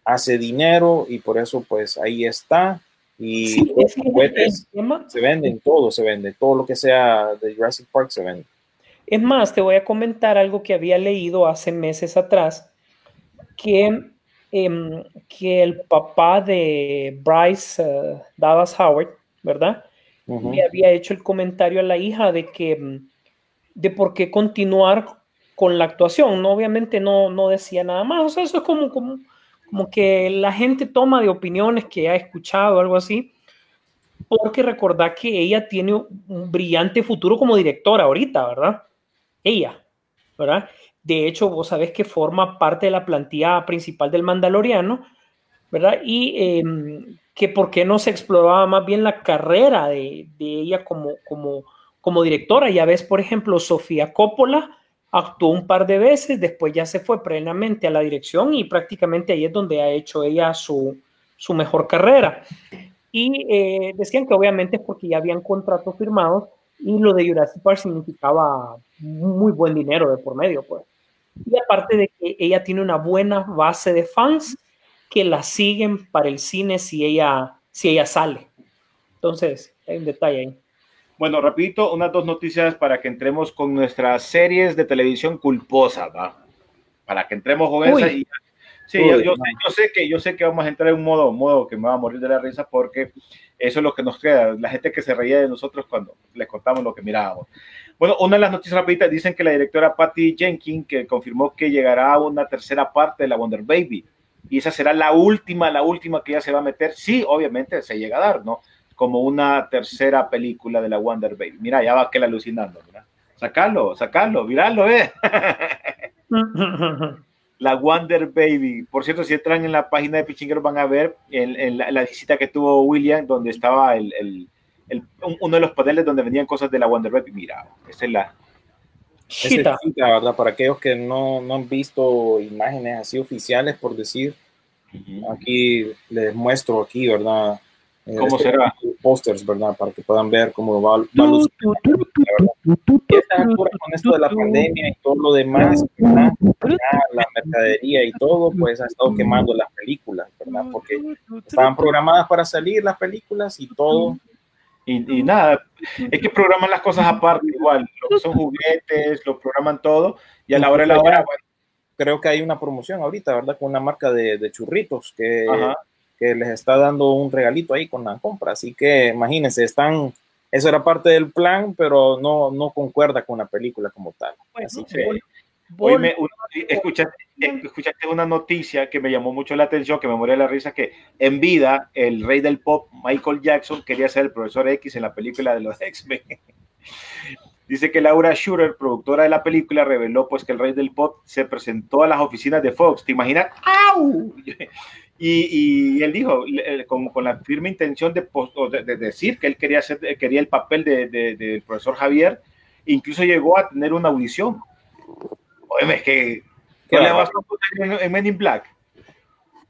F: hace dinero y por eso pues ahí está. Y
G: Sí,
F: los juguetes se venden, todo se vende, todo lo que sea de Jurassic Park se vende.
G: Es más, te voy a comentar algo que había leído hace meses atrás, que, em, que el papá de Bryce eh, Dallas Howard, ¿verdad? Le había hecho el comentario a la hija de que mm, de por qué continuar con la actuación. No, obviamente no, no decía nada más. O sea, eso es como, como, como que la gente toma de opiniones que ha escuchado, algo así. Porque recordad que ella tiene un brillante futuro como directora ahorita, ¿verdad? Ella, ¿verdad? De hecho, vos sabés que forma parte de la plantilla principal del Mandaloriano, ¿verdad? Y eh, que por qué no se exploraba más bien la carrera de, de ella como, como, como directora. Ya ves, por ejemplo, Sofía Coppola actuó un par de veces, después ya se fue plenamente a la dirección y prácticamente ahí es donde ha hecho ella su, su mejor carrera. Y eh, decían que obviamente es porque ya habían contratos firmados y lo de Jurassic Park significaba muy buen dinero de por medio, pues. Y aparte de que ella tiene una buena base de fans que la siguen para el cine si ella, si ella sale. Entonces, hay un detalle ahí.
E: Bueno, rapidito, unas dos noticias para que entremos con nuestras series de televisión culposas, ¿va? Para que entremos con esa y Sí,
F: Uy,
E: yo, yo sé, yo sé que yo sé que vamos a entrar en un modo, modo que me va a morir de la risa porque eso es lo que nos queda, la gente que se reía de nosotros cuando les contamos lo que mirábamos. Bueno, una de las noticias rapiditas dicen que la directora Patty Jenkins que confirmó que llegará una tercera parte de la Wonder Baby y esa será la última, la última que ya se va a meter. Sí, obviamente se llega a dar, ¿no? Como una tercera película de la Wonder Baby. Mira, ya va aquel alucinando, mira. Sacarlo, sacarlo, mirarlo, eh. la Wonder Baby. Por cierto, si entran en la página de Pichingueros van a ver la, la visita que tuvo William, donde estaba el, el- el- un- uno de los paneles donde vendían cosas de la Wonder Baby. Mira, esa es la...
G: Chita.
F: es Chita, ¿verdad? Para aquellos que no, no han visto imágenes así oficiales, por decir, aquí les muestro aquí, ¿verdad? Eh,
E: ¿Cómo
F: estos
E: será?
F: Pósters, ¿verdad? Para que puedan ver cómo va, va alturas, con esto de la pandemia y todo lo demás, ¿verdad? La mercadería y todo, pues ha estado quemando las películas, ¿verdad? Porque estaban programadas para salir las películas y todo.
E: Y, y nada, es que programan las cosas aparte, igual. Lo que son juguetes, lo programan todo, y a la hora de la hora, bueno,
F: Creo que hay una promoción ahorita, ¿verdad? Con una marca de, de churritos que,
E: Ajá.
F: Que les está dando un regalito ahí con la compra. Así que imagínense, están, eso era parte del plan, pero no, no concuerda con la película como tal. Así
E: Sí.
F: que
G: Vol-
E: Oíme, una- escuchaste, escuchaste una noticia que me llamó mucho la atención, que me moría de la risa, que en vida el rey del pop, Michael Jackson, quería ser el profesor X en la película de los X-Men. Dice que Laura Schurer, productora de la película, reveló pues que el rey del pop se presentó a las oficinas de Fox. ¿Te imaginas? ¡Au! Y, y él dijo, le- con, con la firme intención de, de- de decir que él quería, hacer, quería el papel del de, profesor Javier, incluso llegó a tener una audición. Oye, es que
F: Qué
E: ¿no le vas a en, en Men in Black.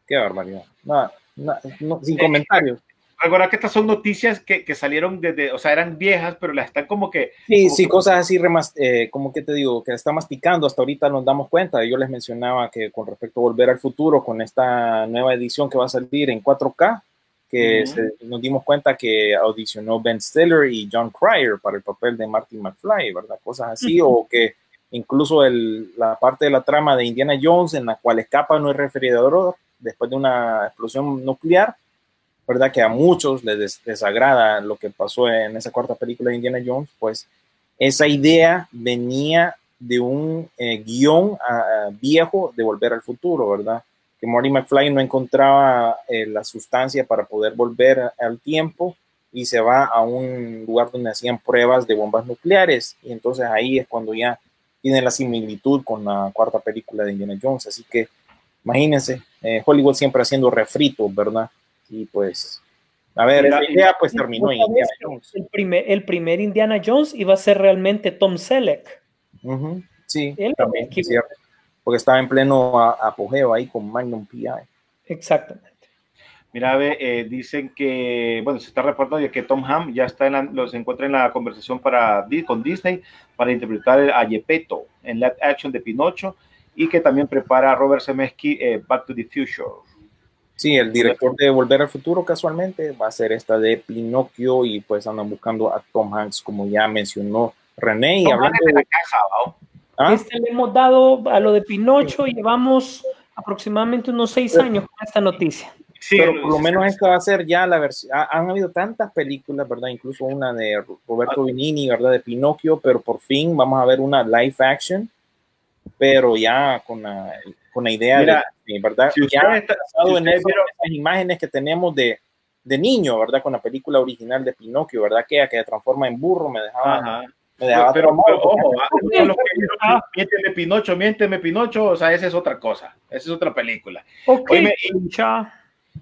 F: qué barbaridad. Nada, nada, no, sin comentarios.
E: Recuerda que estas son noticias que, que salieron desde, o sea, eran viejas, pero las están como que.
F: Sí,
E: como
F: sí,
E: que-
F: cosas así, remas, eh, como que te digo, que está masticando, hasta ahorita nos damos cuenta. Yo les mencionaba que con respecto a Volver al Futuro, con esta nueva edición que va a salir en 4K, que
E: Ujú.
F: se- nos dimos cuenta que audicionó Ben Stiller y John Cryer para el papel de Martin McFly, ¿verdad? Cosas así, o que incluso el- la parte de la trama de Indiana Jones en la cual escapa en un refrigerador después de una explosión nuclear, ¿verdad? Que a muchos les des- desagrada lo que pasó en esa cuarta película de Indiana Jones, pues esa idea venía de un eh, guion ah, viejo de Volver al Futuro, ¿verdad? Que Marty McFly no encontraba eh, la sustancia para poder volver al tiempo y se va a un lugar donde hacían pruebas de bombas nucleares y entonces ahí es cuando ya tiene la similitud con la cuarta película de Indiana Jones, así que imagínense, eh, Hollywood siempre haciendo refritos, ¿verdad? Y pues, a ver, esa idea pues terminó en
G: ¿Vos sabés
F: Indiana Jones.
G: El primer, el primer Indiana Jones iba a ser realmente Tom Selleck.
F: Ujú, Sí,
G: Él
F: también, es cierto. Porque estaba en pleno a- apogeo ahí con Magnum PI.
G: Exactamente.
E: Mira, ve, eh, dicen que, bueno, se está reportando que Tom Ham ya está en la, los encuentra en la conversación para, con Disney para interpretar a Gepetto en live action de Pinocho y que también prepara a Robert Zemeckis eh, Back to the Future.
F: Sí, el director de Volver al Futuro casualmente va a ser esta de Pinocchio y pues andan buscando a Tom Hanks como ya mencionó René. Y hablando de la casa,
G: ¿Ah? Este le hemos dado a lo de Pinocho, llevamos aproximadamente unos seis años con esta noticia.
F: Sí, pero por lo menos esta va a ser ya la versión. Han habido tantas películas, ¿verdad? Incluso una de Roberto Benini, ¿verdad? De Pinocchio, pero por fin vamos a ver una live action, pero ya con la, con la idea de, ¿verdad? ya está, basado en esas imágenes que tenemos de, de niño, ¿verdad? Con la película original de Pinocchio, ¿verdad? Que, que transforma en burro, me dejaba. Me dejaba
E: pero, pero, ojo, ah, miénteme Pinocho, miénteme Pinocho, o sea, esa es otra cosa, esa es otra película.
G: Okay. Oye,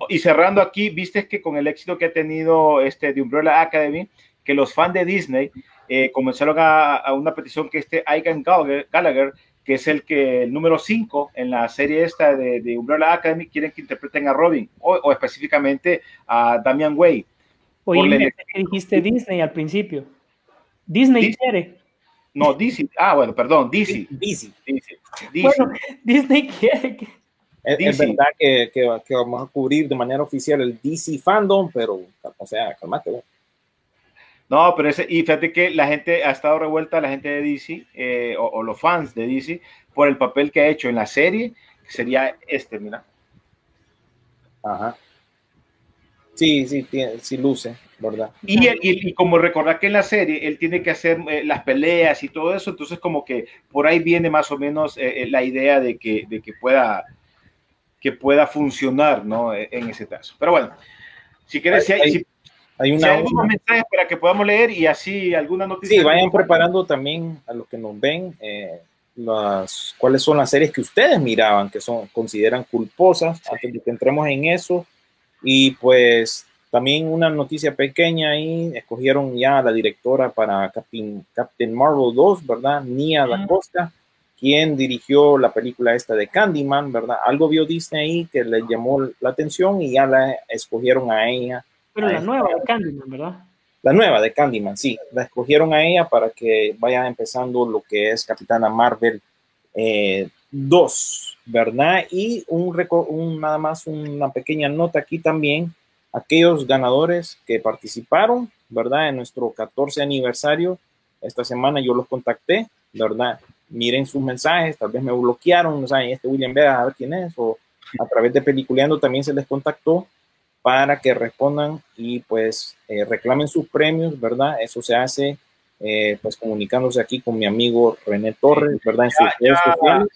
E: y cerrando aquí, viste que con el éxito que ha tenido este de Umbrella Academy, que los fans de Disney eh, comenzaron a, una petición que este Igan Gallagher, que es el que el número 5 en la serie esta de, de, Umbrella Academy, quieren que interpreten a Robin o, específicamente a Damian Way.
G: Oye, que dijiste Disney al principio. Disney, quiere.
E: No, DC. Ah, bueno, perdón, DC.
F: DC.
E: DC.
G: Bueno, Disney quiere que
F: es, verdad que, que, vamos a cubrir de manera oficial el DC fandom, pero, o sea, calmate.
E: No, pero ese, y fíjate que la gente ha estado revuelta, la gente de DC, eh, o, los fans de DC, por el papel que ha hecho en la serie, que sería este, mira.
F: Ajá. Sí, sí, tiene, sí luce, ¿verdad?
E: Y, y, como recordar que en la serie él tiene que hacer eh, las peleas y todo eso, entonces como que por ahí viene más o menos eh, la idea de que, de que pueda que pueda funcionar ¿no? E, en ese caso. Pero bueno, si quieres, si hay, hay, una, algunos mensajes para que podamos leer y así alguna noticia.
F: Sí, vayan preparando también a los que nos ven eh, las, cuáles son las series que ustedes miraban, que son consideran culposas, antes de que entremos en eso. Y pues también una noticia pequeña ahí, escogieron ya a la directora para Captain, Captain Marvel 2, ¿verdad? Nia Da Costa quien dirigió la película esta de Candyman, ¿verdad? Algo vio Disney ahí que le llamó la atención y ya la escogieron a ella.
G: Pero la nueva de Candyman, ¿verdad?
F: La nueva de Candyman, sí. La escogieron a ella para que vaya empezando lo que es Capitana Marvel 2, eh, ¿verdad? Y un, un, nada más una pequeña nota aquí también. Aquellos ganadores que participaron, ¿verdad? En nuestro 14 aniversario, esta semana yo los contacté, ¿verdad? miren sus mensajes, tal vez me bloquearon, no saben, este William Vega, a ver quién es, o a través de Peliculeando también se les contactó para que respondan y pues eh, reclamen sus premios, ¿verdad? Eso se hace eh, pues comunicándose aquí con mi amigo René Torres, ¿verdad?
E: ya,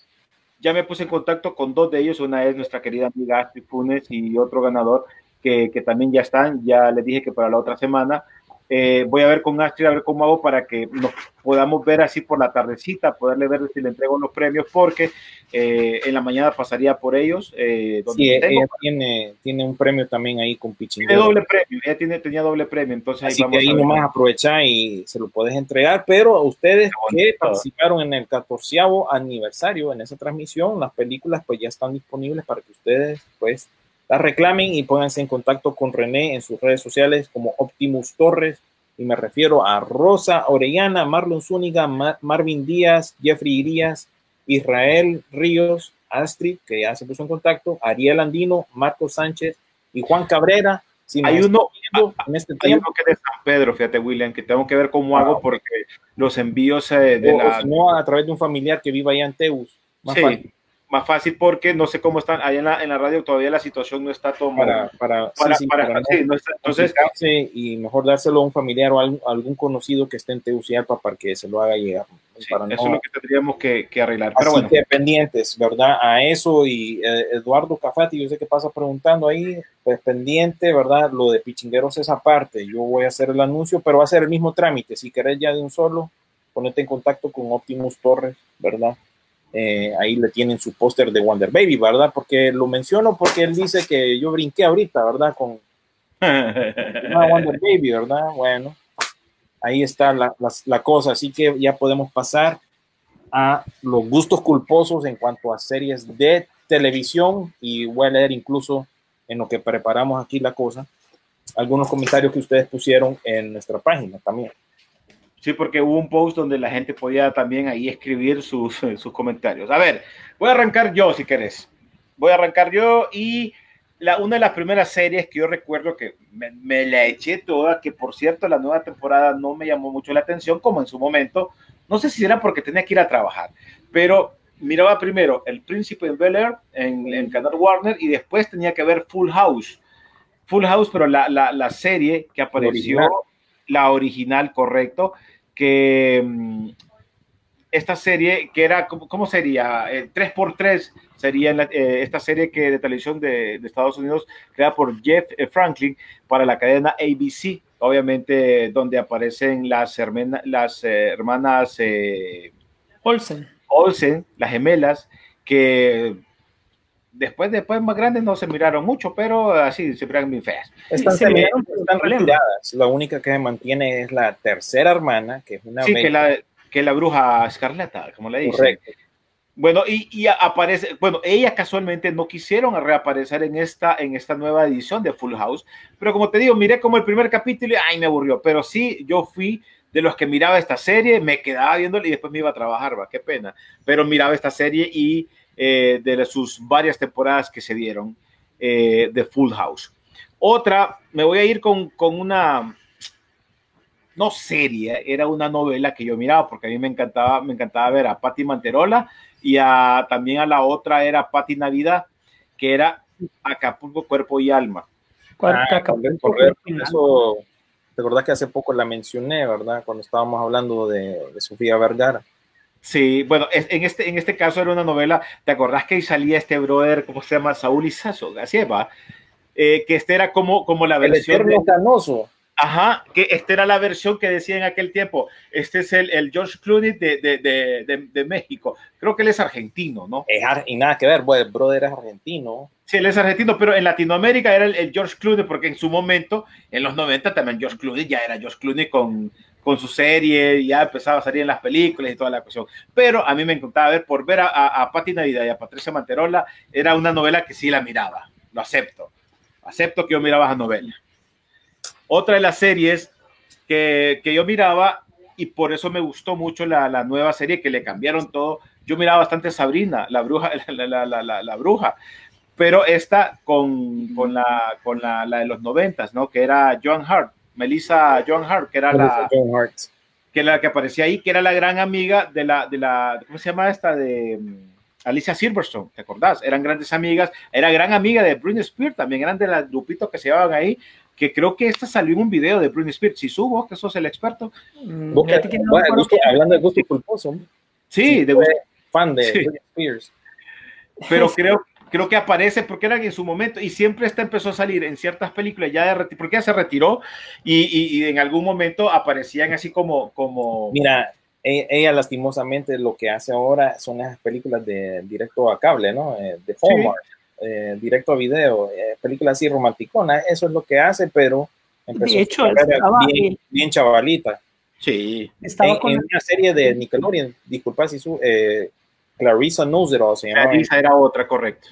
E: ya, me puse en contacto con dos de ellos, una es nuestra querida amiga Astrid Funes y otro ganador que, que también ya están, ya les dije que para la otra semana eh, voy a ver con Astrid a ver cómo hago para que nos podamos ver así por la tardecita, poderle ver si le entrego los premios, porque eh, en la mañana pasaría por ellos.
F: Eh, sí, ella tiene, tiene un premio también ahí con Pichín.
E: Tiene doble premio, ella tiene, tenía doble premio, entonces
F: ahí así que ahí nomás aprovechar y se lo puedes entregar, pero a ustedes que participaron en el 14 aniversario en esa transmisión, las películas pues ya están disponibles para que ustedes pues la reclamen y pónganse en contacto con René en sus redes sociales como Optimus Torres. Y me refiero a Rosa Orellana, Marlon Zúñiga, Marvin Díaz, Jeffrey Irías, Israel Ríos, Astrid, que ya se puso en contacto, Ariel Andino, Marco Sánchez y Juan Cabrera.
E: hay uno, en este hay uno que de San Pedro, fíjate, William, que tengo que ver cómo hago porque los envíos eh, de la.
F: no, a través de un familiar que viva allá en Teus.
E: sí más fácil porque no sé cómo están allá en la, en la radio todavía la situación no está todo
F: para para, para, entonces y mejor dárselo a un familiar o a algún, conocido que esté en Tegucigalpa para que se lo haga llegar
E: eso es lo que tendríamos que, que arreglar
F: pero bueno. que pendientes verdad a eso y eh, Eduardo Cafati yo sé que pasa preguntando ahí pues pendiente verdad lo de Pichingueros esa parte yo voy a hacer el anuncio pero va a ser el mismo trámite si querés ya de un solo ponete en contacto con Optimus Torres verdad eh, ahí le tienen su póster de Wonder Baby, ¿verdad? Porque lo menciono porque él dice que yo brinqué ahorita, ¿verdad? Con Wonder Baby, ¿verdad? Bueno, ahí está la, la, cosa, así que ya podemos pasar a los gustos culposos en cuanto a series de televisión y voy a leer incluso en lo que preparamos aquí la cosa, algunos comentarios que ustedes pusieron en nuestra página también.
E: Sí, porque hubo un post donde la gente podía también ahí escribir sus, sus comentarios. A ver, voy a arrancar yo si querés. Voy a arrancar yo y la, una de las primeras series que yo recuerdo que me, me, la eché toda, que por cierto la nueva temporada no me llamó mucho la atención como en su momento. No sé si era porque tenía que ir a trabajar, pero miraba primero El Príncipe en Bel Air en, en Canal Warner y después tenía que ver Full House. Full House, pero la, la, la serie que apareció, original. la original, correcto, que mm, esta serie, que era, ¿cómo, sería? Eh, 3x3 sería la, eh, esta serie que de televisión de, de, Estados Unidos, creada por Jeff eh, Franklin para la cadena ABC, obviamente donde aparecen las eh, hermanas
G: Olsen.
E: Olsen, las gemelas, que después, después más grandes no se miraron mucho, pero así se miran bien feas.
F: Están, se miraron, están retiradas. La única que se mantiene es la tercera hermana, que es una
E: sí, que la, que la bruja escarlata, como le dicen. Correcto. Bueno, y, y, aparece, bueno, ellas casualmente no quisieron reaparecer en esta, en esta nueva edición de Full House, pero como te digo, miré como el primer capítulo y ay, me aburrió, pero sí, yo fui de los que miraba esta serie, me quedaba viéndola y después me iba a trabajar, va, qué pena, pero miraba esta serie y eh, de sus varias temporadas que se dieron eh, de Full House. Otra, me voy a ir con, con una, no serie, era una novela que yo miraba porque a mí me encantaba, me encantaba ver a Patti Manterola y a, también a la otra era Patti Navidad, que era Acapulco, Cuerpo y Alma.
F: Ah, Acapulco, correr, eso, ¿Te acordás que hace poco la mencioné, verdad? Cuando estábamos hablando de, de Sofía Vergara.
E: Sí, bueno, en este, en este caso era una novela, ¿te acordás que ahí salía este brother, ¿cómo se llama? Saúl Izazo, así va, eh, que este era como, como la versión...
F: El canoso.
E: Ajá, que esta era la versión que decía en aquel tiempo. Este es el, el George Clooney de, de, de, de, México. Creo que él es argentino, ¿no?
F: Es ar y nada que ver, pues, el brother es argentino.
E: Sí, él es argentino, pero en Latinoamérica era el, el, George Clooney, porque en su momento, en los 90, también George Clooney ya era George Clooney con, con su serie, ya empezaba a salir en las películas y toda la cuestión. Pero a mí me encantaba ver, por ver a, a, a Navidad y a Patricia Manterola, era una novela que sí la miraba, lo acepto. Acepto que yo miraba esa novela. Otra de las series que, que, yo miraba y por eso me gustó mucho la, la, nueva serie que le cambiaron todo. Yo miraba bastante Sabrina, la bruja, la, la, la bruja, pero esta con, con, la, con la, de los noventas, ¿no? Que era Joan Hart, Melissa Joan Hart, que era la que la que aparecía ahí, que era la gran amiga de la, de la, ¿cómo se llama esta? De Alicia Silverstone, ¿te acordás? Eran grandes amigas, era gran amiga de Britney Spears, también eran de los grupitos que se llevaban ahí, que creo que esta salió en un video de Britney Spears. Si subo, que sos el experto.
F: Mm, que, bueno, gusto, hablando de gusto culposo.
E: Sí,
F: sí,
E: de
F: fan de sí. Britney Spears.
E: Pero creo, creo que aparece porque era en su momento y siempre esta empezó a salir en ciertas películas ya de porque ella se retiró y, y, y, en algún momento aparecían así como como
F: mira ella, ella, lastimosamente lo que hace ahora son esas películas de directo a cable no eh, de Hallmark sí eh, directo a video, eh, película así romanticona, eso es lo que hace, pero
G: empezó de hecho,
F: a bien, bien, chavalita.
E: Sí.
F: Estaba en, con en una serie de Nickelodeon, disculpa si su, eh, Clarissa Knows It All se llamaba.
E: Clarissa era otra, correcto.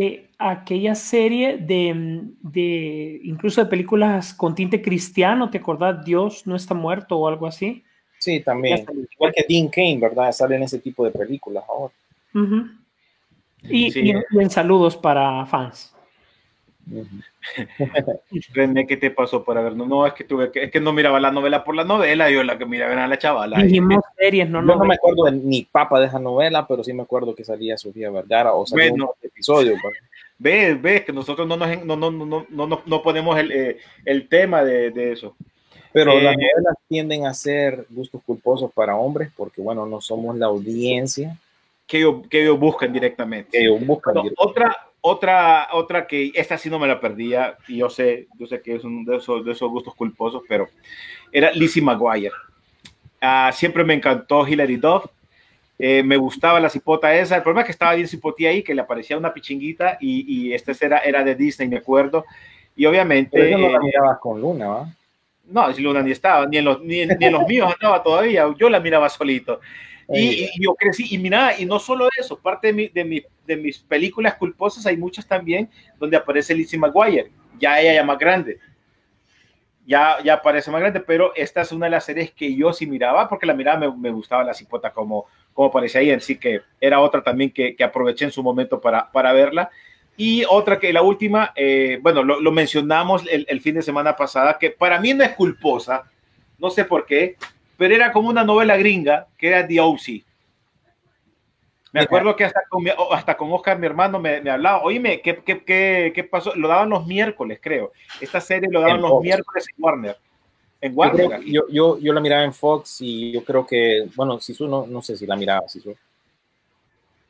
G: Eh, aquella serie de, de, incluso de películas con tinte cristiano, ¿te acordás? Dios no está muerto o algo así.
F: Sí, también. Igual que Dean Kane, ¿verdad? Salen ese tipo de películas ahora.
G: Uh -huh. Y, sí. y, en saludos para fans.
E: René, ¿qué te pasó por haber? No, no, es que tuve que, es que no miraba la novela por la novela, yo la que miraba era la chavala.
G: Dijimos series, no,
F: no, no me acuerdo de ni papa de esa novela, pero sí me acuerdo que salía Sofía Vergara o salía bueno, un episodio.
E: Ves, ves que nosotros no nos no, no, no, no, no ponemos el, eh, el tema de, de, eso.
F: Pero eh, las novelas tienden a ser gustos culposos para hombres porque, bueno, no somos la audiencia
E: que ellos, que ellos buscan directamente.
F: Que ellos buscan
E: bueno,
F: directamente.
E: Otra, otra, otra que esta sí no me la perdía, y yo sé, yo sé que es uno de esos, de esos gustos culposos, pero era Lizzie McGuire. Uh, siempre me encantó Hilary Duff. Eh, me gustaba la cipota esa. El problema es que estaba bien cipotía ahí, que le aparecía una pichinguita, y, y esta era, era de Disney, me acuerdo. Y obviamente.
F: Pero no la mirabas con Luna, ¿va?
E: No, Luna ni estaba, ni en los, ni, ni en los míos andaba todavía. Yo la miraba solito. Y, y yo crecí, y mira, y no solo eso, parte de, mi, de, mi, de mis películas culposas hay muchas también donde aparece Lizzie McGuire, ya ella ya más grande. Ya, ya aparece más grande, pero esta es una de las series que yo sí miraba, porque la miraba, me, me gustaba la cipota como, como aparecía ahí, así que era otra también que, que aproveché en su momento para, para verla. Y otra que la última, eh, bueno, lo, lo mencionamos el, el, fin de semana pasada, que para mí no es culposa, no sé por qué, pero era como una novela gringa que era The O.C. Me acuerdo que hasta con, mi, hasta con Oscar, mi hermano, me, me hablaba, oíme, ¿qué, qué, qué, ¿qué, pasó? Lo daban los miércoles, creo. Esta serie lo daban en los Fox. miércoles en Warner. En Warner.
F: Yo, yo, yo, yo, la miraba en Fox y yo creo que, bueno, Sisu no, no sé si la miraba, Sisu.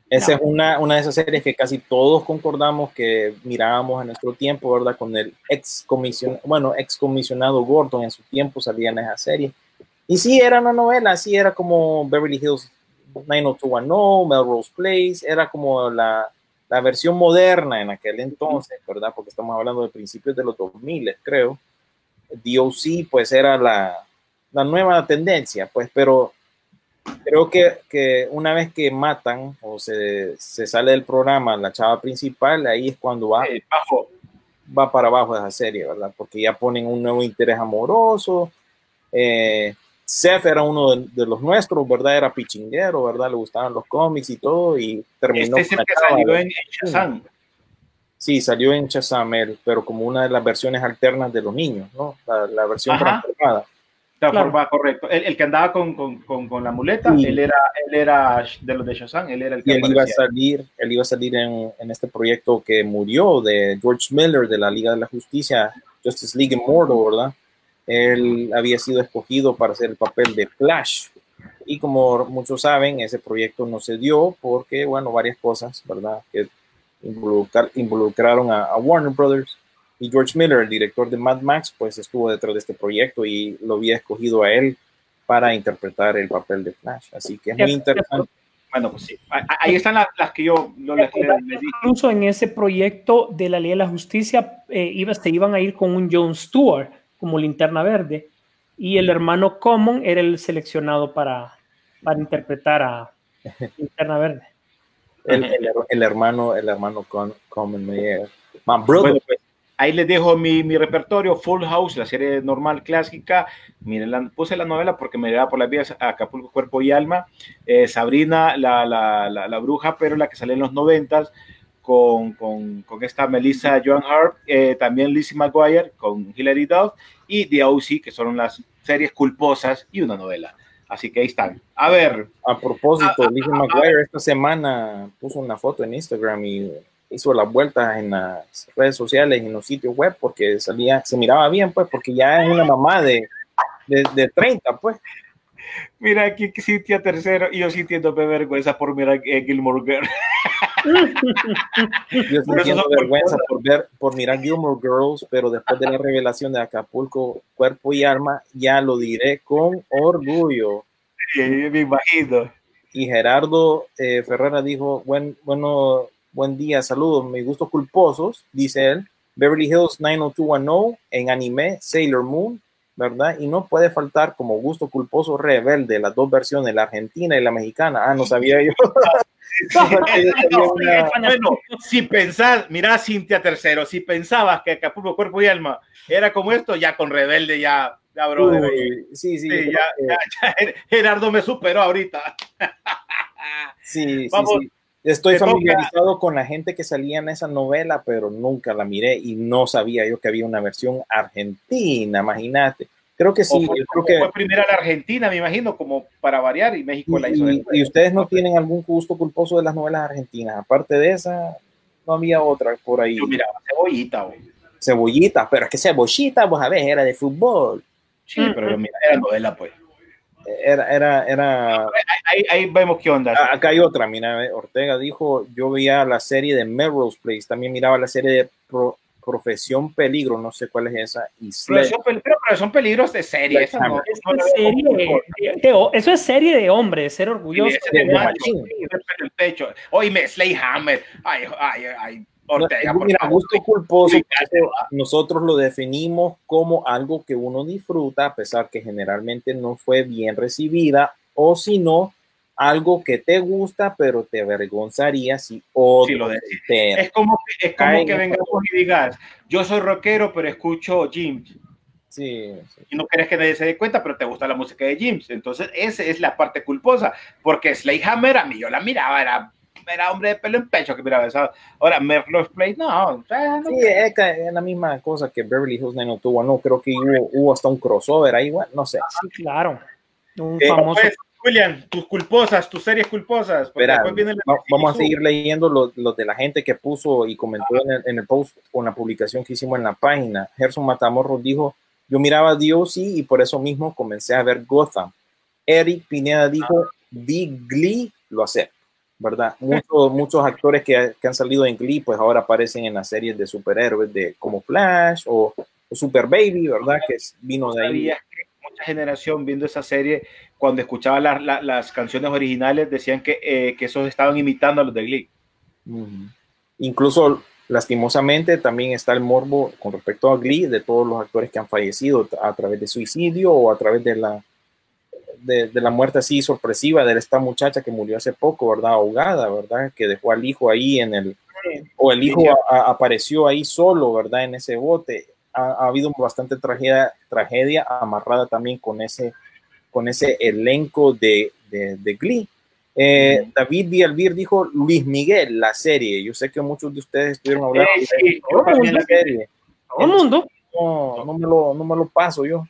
F: Esa no. es una, una de esas series que casi todos concordamos que mirábamos en nuestro tiempo, ¿verdad? Con el ex comisionado, bueno, ex comisionado Gordon en su tiempo salía en esa serie. Y sí, era una novela, sí, era como Beverly Hills 90210, Melrose Place, era como la, la versión moderna en aquel entonces, ¿verdad? Porque estamos hablando de principios de los 2000, creo. DOC, pues era la, la nueva tendencia, pues, pero creo que, que, una vez que matan o se, se, sale del programa la chava principal, ahí es cuando va,
E: bajo.
F: va para abajo esa serie, ¿verdad? Porque ya ponen un nuevo interés amoroso. Eh, Seth era uno de, de, los nuestros, ¿verdad? Era pichinguero, ¿verdad? Le gustaban los cómics y todo y terminó.
E: Este es el que salió en, en Shazam.
F: Sí, salió en Shazam, pero como una de las versiones alternas de los niños, ¿no? La, la versión transformada.
E: Claro. correcto. El, el, que andaba con, con, con, con la muleta, sí. él, era, él era de los de Shazam, él era el que
F: y él iba a salir, él iba a salir en, en, este proyecto que murió de George Miller de la Liga de la Justicia, Justice League Immortal, ¿verdad? Él había sido escogido para hacer el papel de Flash. Y como muchos saben, ese proyecto no se dio porque, bueno, varias cosas, ¿verdad? Que involucrar, involucraron a, a Warner Brothers y George Miller, el director de Mad Max, pues estuvo detrás de este proyecto y lo había escogido a él para interpretar el papel de Flash. Así que es muy interesante.
E: Bueno, pues sí, ahí están las, las que yo no les, les,
G: les Incluso en ese proyecto de la Ley de la Justicia eh, iba, se iban a ir con un Jon Stewart como linterna verde y el hermano Common era el seleccionado para, para interpretar a linterna verde.
F: El, el, el, hermano, el hermano Common, My brother.
E: Bueno, pues, ahí les dejo mi, mi, repertorio, Full House, la serie normal clásica. Miren, la, puse la novela porque me llevaba por las vías Acapulco, Cuerpo y Alma. Eh, Sabrina, la, la, la, la, bruja, pero la que sale en los noventas. Con, con, con, esta Melissa Joan Hart, eh, también Lizzie McGuire con Hilary Duff y The O.C., que son las series culposas y una novela. Así que ahí están. A ver.
F: A propósito, a, Lizzie a, McGuire esta semana puso una foto en Instagram y hizo las vueltas en las redes sociales y en los sitios web porque salía, se miraba bien, pues, porque ya es una mamá de, de, de 30, pues.
E: Mira aquí Cintia tercero y yo sintiendo vergüenza por mirar Gilmore Girl.
F: yo sintiendo vergüenza por ver, por mirar Gilmore Girls, pero después de la revelación de Acapulco, cuerpo y alma, ya lo diré con orgullo.
E: Sí, me imagino.
F: Y Gerardo eh, Ferrera dijo, buen, bueno, buen día, saludos, mis gustos culposos, dice él, Beverly Hills 90210 en anime Sailor Moon, ¿verdad? Y no puede faltar como gusto culposo rebelde, las dos versiones, la argentina y la mexicana. Ah, no sabía yo.
E: bueno, si pensás, mira Cintia Tercero, si pensabas que Acapulco Cuerpo y Alma era como esto, ya con Rebelde ya, ya bro.
F: Uy, sí, sí.
E: sí ya, ya, ya, Gerardo me superó ahorita.
F: sí, Vamos, sí, sí. Estoy familiarizado toca. con la gente que salía en esa novela, pero nunca la miré y no sabía yo que había una versión argentina, imagínate. Creo que sí.
E: Fue,
F: creo que
E: fue primera la Argentina, me imagino, como para variar, y México
F: y,
E: la hizo.
F: Y, y ustedes no tienen algún gusto culposo de las novelas argentinas. Aparte de esa, no había otra por ahí.
E: Yo miraba cebollita, güey.
F: Cebollita, pero es que cebollita, vos a ver, era de fútbol.
E: Sí, pero yo mira, era novela, pues
F: era, era, era...
E: Ahí, ahí, vemos qué onda.
F: Ah, acá hay otra, mira, Ortega dijo, yo veía la serie de Melrose Place, también miraba la serie de Pro, Profesión Peligro, no sé cuál es esa. Y
E: profesión, pero, pero son peligros de serie. Eso, no,
G: es serie de, de, eso es serie de hombre, de ser orgulloso. Sí, de, de,
E: el pecho. Oye, Slayhammer. Ay, ay, ay. Ortega,
F: no, mira, gusto culposo, nosotros lo definimos como algo que uno disfruta, a pesar que generalmente no fue bien recibida, o si no, algo que te gusta, pero te avergonzaría si otro
E: Sí, lo. Es como, que- es como que
F: en
E: vengas y digas, yo soy rockero, pero escucho James.
F: Sí, sí.
E: Y no querés que nadie se dé cuenta, pero te gusta la música de James. Entonces, esa es la parte culposa. Porque Slayhammer, a mí yo la miraba, era, era hombre de pelo en pecho que miraba esa. Ahora, Merlo's Play, no. o sea, no
F: Sí, es, la misma cosa que Beverly Hills 90210. No, creo que hubo, hubo hasta un crossover ahí, bueno, no sé.
G: Sí, claro. Un
F: Eh,
G: famoso.
E: Pues, William, tus culposas, tus series culposas.
F: Espera,
E: viene
F: vamos a seguir leyendo los, los de la gente que puso y comentó en el, en el post con la publicación que hicimos en la página. Gerson Matamorros dijo, yo miraba DOC y por eso mismo comencé a ver Gotham. Eric Pineda dijo, vi Glee, lo acepto, ¿verdad? Muchos, muchos actores que, que han salido en Glee, pues ahora aparecen en las series de superhéroes de como Flash o, o Super Baby, ¿verdad? Que es- vino de ahí.
E: mucha generación viendo esa serie, cuando escuchaba la- la- las canciones originales, decían que, eh, que esos estaban imitando a los de Glee.
F: Incluso, lastimosamente, también está el morbo con respecto a Glee de todos los actores que han fallecido a través de suicidio o a través de la, de, de la muerte así sorpresiva de esta muchacha que murió hace poco, ¿verdad? Ahogada, ¿verdad? Que dejó al hijo ahí en el, o el hijo a- a- apareció ahí solo, ¿verdad? En ese bote. Ha, ha habido bastante tragedia, tragedia amarrada también con ese, con ese elenco de, de, de Glee. Eh, David Villalbir dijo Luis Miguel, la serie. Yo sé que muchos de ustedes estuvieron hablando de
E: sí, yo también la
F: serie.
G: Todo el mundo.
F: No, no me lo, no me lo paso yo.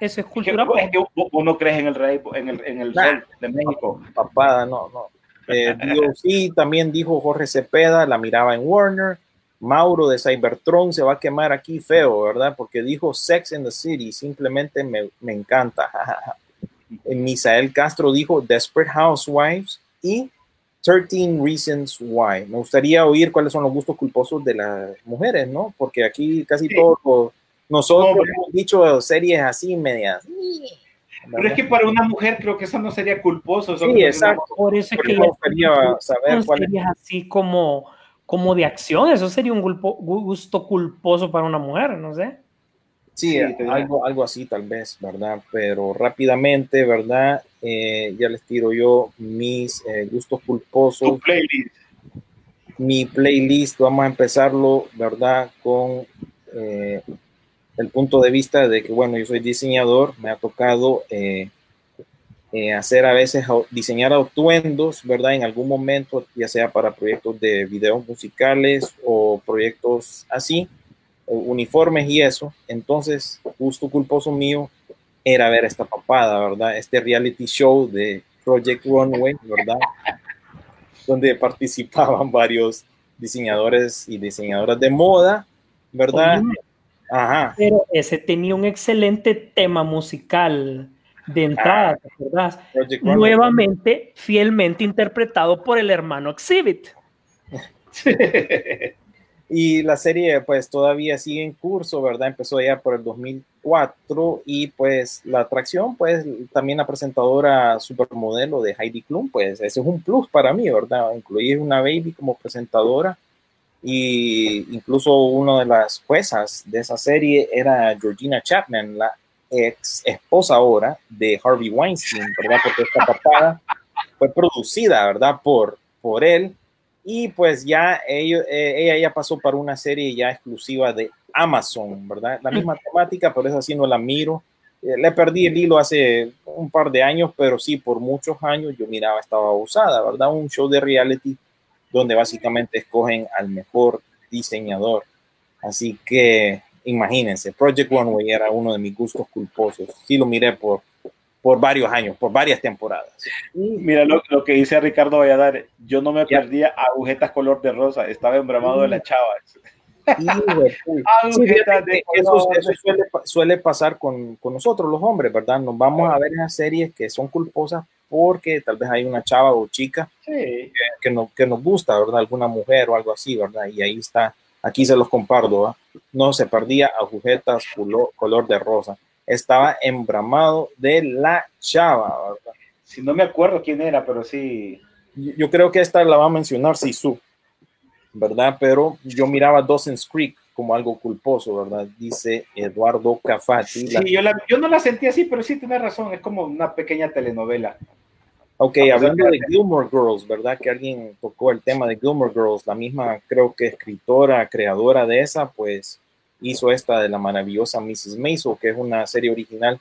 G: Eso es cultura.
E: es que vos vos no crees en el rey, en el, en el
F: Nah.
E: sol de México.
F: Papada, no, no. Eh, Dios, sí, también dijo Jorge Cepeda, la miraba en Warner. Mauro de Cybertron se va a quemar aquí feo, ¿verdad? Porque dijo Sex in the City, simplemente me, me encanta. Misael Castro dijo Desperate Housewives y 13 Reasons Why. Me gustaría oír cuáles son los gustos culposos de las mujeres, ¿no? Porque aquí casi
E: Sí.
F: todos nosotros
E: Hombre.
F: hemos dicho series así medias.
E: Pero es que para una mujer creo que eso no sería culposo. eso
F: Sí, exacto.
G: Por eso es que
F: me gustaría saber
G: son
F: cuál es.
G: así como, como de acción. Eso sería un gulpo- gusto culposo para una mujer, no sé.
F: Sí, algo, algo así tal vez, ¿verdad? Pero rápidamente, ¿verdad? Eh, ya les tiro yo mis eh, gustos
E: Tu
F: culposos,
E: playlist.
F: mi playlist. Vamos a empezarlo, ¿verdad? Con eh, el punto de vista de que, bueno, yo soy diseñador, me ha tocado eh, hacer a veces diseñar atuendos, ¿verdad? En algún momento, ya sea para proyectos de videos musicales o proyectos así, uniformes y eso. Entonces, gusto culposo mío era ver esta papada, ¿verdad? Este reality show de Project Runway, ¿verdad? Donde participaban varios diseñadores y diseñadoras de moda, ¿verdad? Ajá.
G: Pero ese tenía un excelente tema musical de entrada. Nuevamente, fielmente interpretado por el hermano Exhibit.
F: Y la serie pues todavía sigue en curso, ¿verdad? Empezó ya por el 2004 y pues la atracción pues también la presentadora supermodelo de Heidi Klum pues ese es un plus para mí, ¿verdad? Incluir una baby como presentadora y incluso una de las juezas de esa serie era Georgina Chapman, la ex esposa ahora de Harvey Weinstein, ¿verdad? Porque esta papada fue producida, ¿verdad? Por, por él y pues ya eh, ella ya pasó para una serie ya exclusiva de Amazon, ¿verdad? La misma temática, pero esa sí no la miro. Eh, le perdí el hilo hace un par de años, pero sí, por muchos años yo miraba, estaba usada, ¿verdad? Un show de reality donde básicamente escogen al mejor diseñador. Así que imagínense, Project Runway era uno de mis gustos culposos. Sí lo miré por, por varios años, por varias temporadas.
E: Mira lo, lo que dice Ricardo Valladares. Yo no me
F: Ya.
E: perdía agujetas color de rosa. Estaba embramado de.
F: Hijo de puta. Sí,
E: Agujetas
F: fíjate
E: de
F: que eso, eso suele, suele pasar con, con nosotros los hombres, ¿verdad? Nos vamos a ver esas series que son culposas porque tal vez hay una chava o chica
E: Sí.
F: que, no, que nos gusta, ¿verdad? Alguna mujer o algo así, ¿verdad? Y ahí está, aquí se los comparto. No se perdía agujetas color, color de rosa. Estaba embramado de la chava, ¿verdad?
E: Si no me acuerdo quién era, pero sí.
F: Yo yo creo que esta la va a mencionar Sisu, ¿verdad? Pero yo miraba Dawson's Creek como algo culposo, ¿verdad? Dice Eduardo Cafati. la-
E: Sí, yo, la- yo no la sentí así, pero sí tienes razón. Es como una pequeña telenovela.
F: Ok, hablando de Gilmore Girls, ¿verdad? Que alguien tocó el tema de Gilmore Girls, la misma creo que escritora, creadora de esa, pues hizo esta de la maravillosa Mrs. Maisel, que es una serie original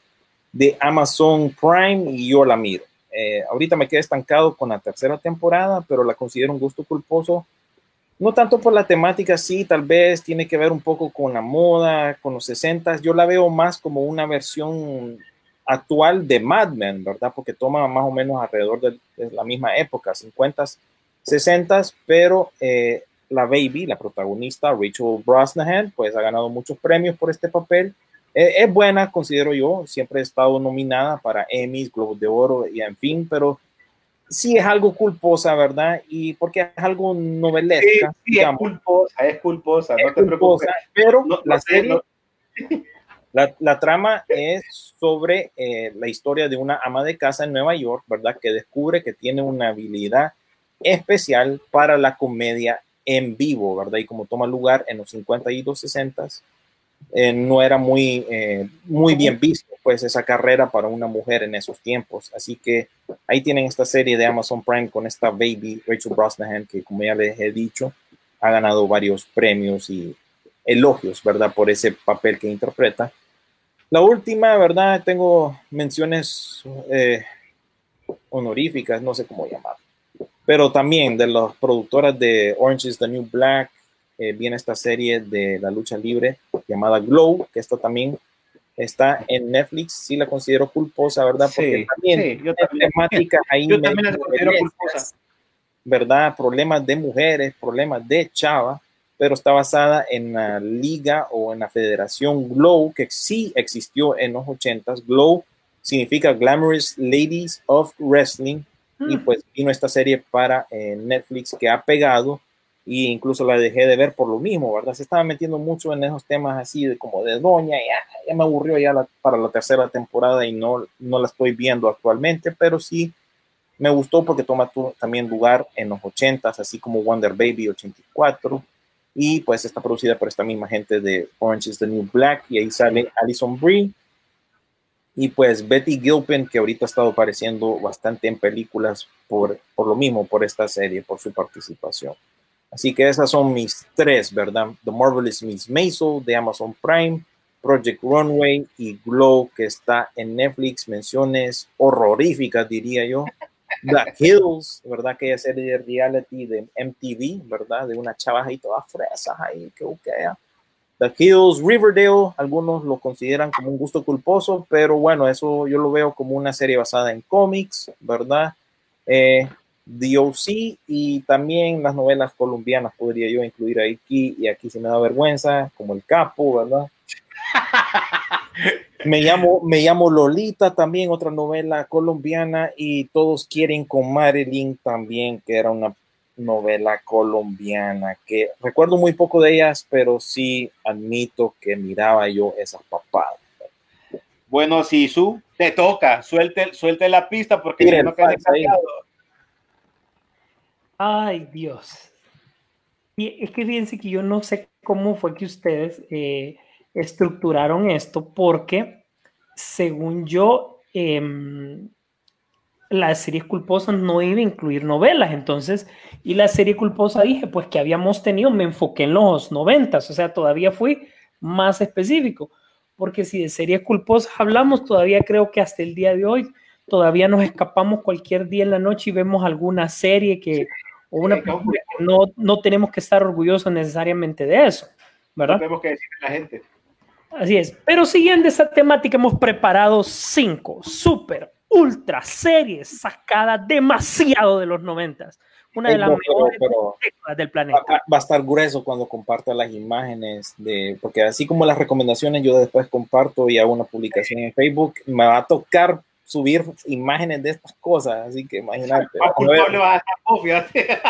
F: de Amazon Prime y yo la miro. Eh, ahorita me quedé estancado con la tercera temporada, pero la considero un gusto culposo. No tanto por la temática, sí, tal vez tiene que ver un poco con la moda, con los 60 Yo la veo más como una versión actual de Mad Men, ¿verdad? Porque toma más o menos alrededor de, de la misma época, 50, 60, pero eh, la baby, la protagonista, Rachel Brosnahan, pues ha ganado muchos premios por este papel. Eh, es buena, considero yo, siempre he estado nominada para Emmys, Globos de Oro y en fin, pero sí es algo culposa, ¿verdad? Y porque es algo
E: Sí,
F: novelesca,
E: sí, es
F: digamos.
E: culposa, es culposa, no
F: Es
E: te preocupes.
F: pero
E: No-
F: la
E: no
F: serie
E: no-
F: la, trama es sobre eh, la historia de una ama de casa en Nueva York, ¿verdad? Que descubre que tiene una habilidad especial para la comedia en vivo, ¿verdad? Y como toma lugar en los 50 y los 60, eh, no era muy, eh, muy bien visto, pues, esa carrera para una mujer en esos tiempos. Así que ahí tienen esta serie de Amazon Prime con esta baby, Rachel Brosnahan, que como ya les he dicho, ha ganado varios premios y elogios, ¿verdad? Por ese papel que interpreta. La última, ¿verdad? Tengo menciones eh, honoríficas, no sé cómo llamar. Pero también de las productoras de Orange is the New Black, eh, viene esta serie de la lucha libre llamada Glow, que esta también está en Netflix. Sí la considero culposa, ¿verdad? Porque
E: Sí,
F: también
E: sí, yo también.
F: temáticas ahí
E: Yo también la considero culposa.
F: ¿verdad? Problemas de mujeres, problemas de chava, pero está basada en la liga o en la federación Glow, que sí existió en los 80s. Glow significa Glamorous Ladies of Wrestling, y
G: Mm.
F: pues vino esta serie para eh, Netflix que ha pegado, e incluso la dejé de ver por lo mismo, ¿verdad? Se estaba metiendo mucho en esos temas así de como de doña, y ah, ya me aburrió ya la- para la tercera temporada y no, no la estoy viendo actualmente, pero sí me gustó porque toma tu- también lugar en los 80s, así como Wonder Baby 84. Y pues está producida por esta misma gente de Orange is the New Black. Y ahí sale Alison Brie. Y pues Betty Gilpin, que ahorita ha estado apareciendo bastante en películas por, por lo mismo, por esta serie, por su participación. Así que esas son mis tres, ¿verdad? The Marvelous Miss Maisel de Amazon Prime, Project Runway y Glow, que está en Netflix. Menciones horroríficas, diría yo. The Hills, ¿verdad? Aquella serie de reality de MTV, ¿verdad? De una chava ahí todas fresas ahí que buquea. The Hills, Riverdale, algunos lo consideran como un gusto culposo, pero bueno, eso yo lo veo como una serie basada en cómics, ¿verdad? Eh, The O.C. y también las novelas colombianas podría yo incluir aquí, y aquí se me da vergüenza, como El Capo, ¿verdad? Me llamo, me llamo Lolita, también otra novela colombiana, y Todos quieren con Marilyn también, que era una novela colombiana, que recuerdo muy poco de ellas, pero sí admito que miraba yo esas papadas.
E: Bueno, si su te toca, suelte, suelte la pista porque
F: Tire
E: si no.
G: Ay, Dios. Y es que fíjense que yo no sé cómo fue que ustedes eh, estructuraron esto, porque según yo, em, la serie culposa no iba a incluir novelas, entonces, y la serie culposa dije, pues que habíamos tenido, me enfoqué en los noventas, o sea, todavía fui más específico, porque si de series culposas hablamos, todavía creo que hasta el día de hoy, todavía nos escapamos cualquier día en la noche y vemos alguna serie que, o una película que no, no tenemos que estar orgullosos necesariamente de eso, ¿verdad?
E: No tenemos que decirle a la gente.
G: Así es. Pero siguiendo esa temática, hemos preparado cinco super, ultra series sacadas demasiado de los noventas. Una de las
F: pero-
G: mejores
F: pero-
G: películas del
F: Va,
G: planeta.
F: va- va a estar grueso cuando comparta las imágenes de, porque así como las recomendaciones yo después comparto y hago una publicación en Facebook, me va a tocar subir imágenes de estas cosas, así que imagínate.
E: Más
F: Vamos a ver,
E: a estar.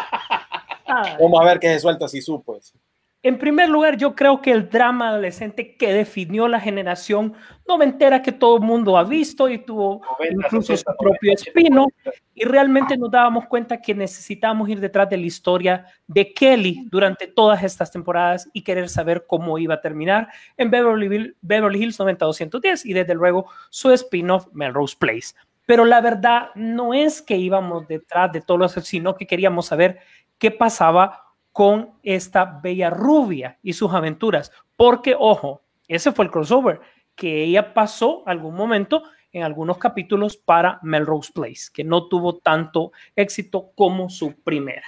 G: Ah,
F: vamos a ver qué se suelta si su pues.
G: En primer lugar, yo creo que el drama adolescente que definió la generación noventera que todo el mundo ha visto y tuvo
E: 90,
G: incluso su
E: 70,
G: propio
E: 90,
G: espino, y realmente nos dábamos cuenta que necesitábamos ir detrás de la historia de Kelly durante todas estas temporadas y querer saber cómo iba a terminar en Beverly, Beverly Hills 90210 y desde luego su spin-off Melrose Place. Pero la verdad no es que íbamos detrás de todos los, sino que queríamos saber qué pasaba con esta bella rubia y sus aventuras. Porque, ojo, ese fue el crossover que ella pasó algún momento en algunos capítulos para Melrose Place, que no tuvo tanto éxito como su primera.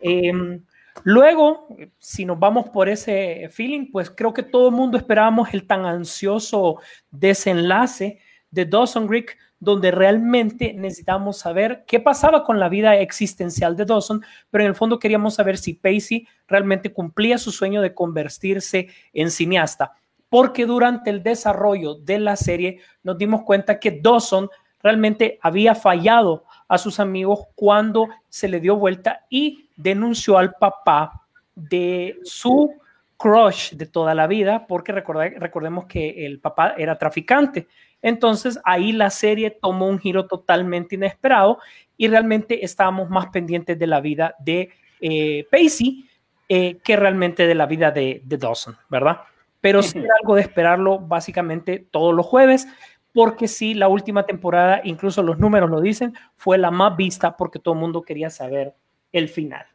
G: Em, luego, si nos vamos por ese feeling, pues creo que todo el mundo esperábamos el tan ansioso desenlace de Dawson Creek, donde realmente necesitábamos saber qué pasaba con la vida existencial de Dawson, pero en el fondo queríamos saber si Pacey realmente cumplía su sueño de convertirse en cineasta porque durante el desarrollo de la serie nos dimos cuenta que Dawson realmente había fallado a sus amigos cuando se le dio vuelta y denunció al papá de su crush de toda la vida, porque recordemos que el papá era traficante. Entonces ahí la serie tomó un giro totalmente inesperado y realmente estábamos más pendientes de la vida de eh, Pacey eh, que realmente de la vida de, de Dawson, ¿verdad? pero sí algo de esperarlo básicamente todos los jueves, porque sí, la última temporada, incluso los números lo dicen, fue la más vista porque todo el mundo quería saber el final.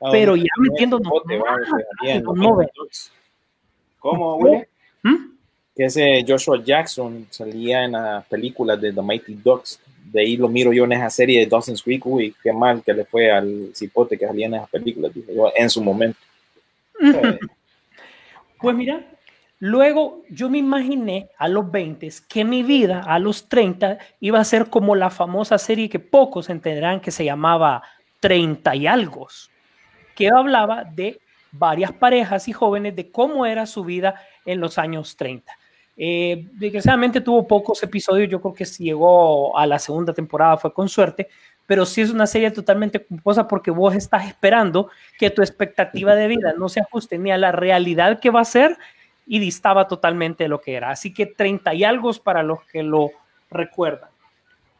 G: Ah, pero ya metiéndonos
F: ¿Cómo, güey? Que ese Joshua Jackson salía en las películas de The Mighty Ducks. De ahí lo miro yo en esa serie de Dawson's Creek. Uy, qué mal que le fue al cipote que salía en esas películas, dije yo, en su momento.
G: Pues mira, luego yo me imaginé a los 20 que mi vida a los 30 iba a ser como la famosa serie que pocos entenderán que se llamaba 30 y algo, que hablaba de varias parejas y jóvenes de cómo era su vida en los años 30. Eh, desgraciadamente tuvo pocos episodios, yo creo que si llegó a la segunda temporada fue con suerte, pero sí es una serie totalmente composa porque vos estás esperando que tu expectativa de vida no se ajuste ni a la realidad que va a ser y distaba totalmente de lo que era. Así que 30 y algo para los que lo recuerdan.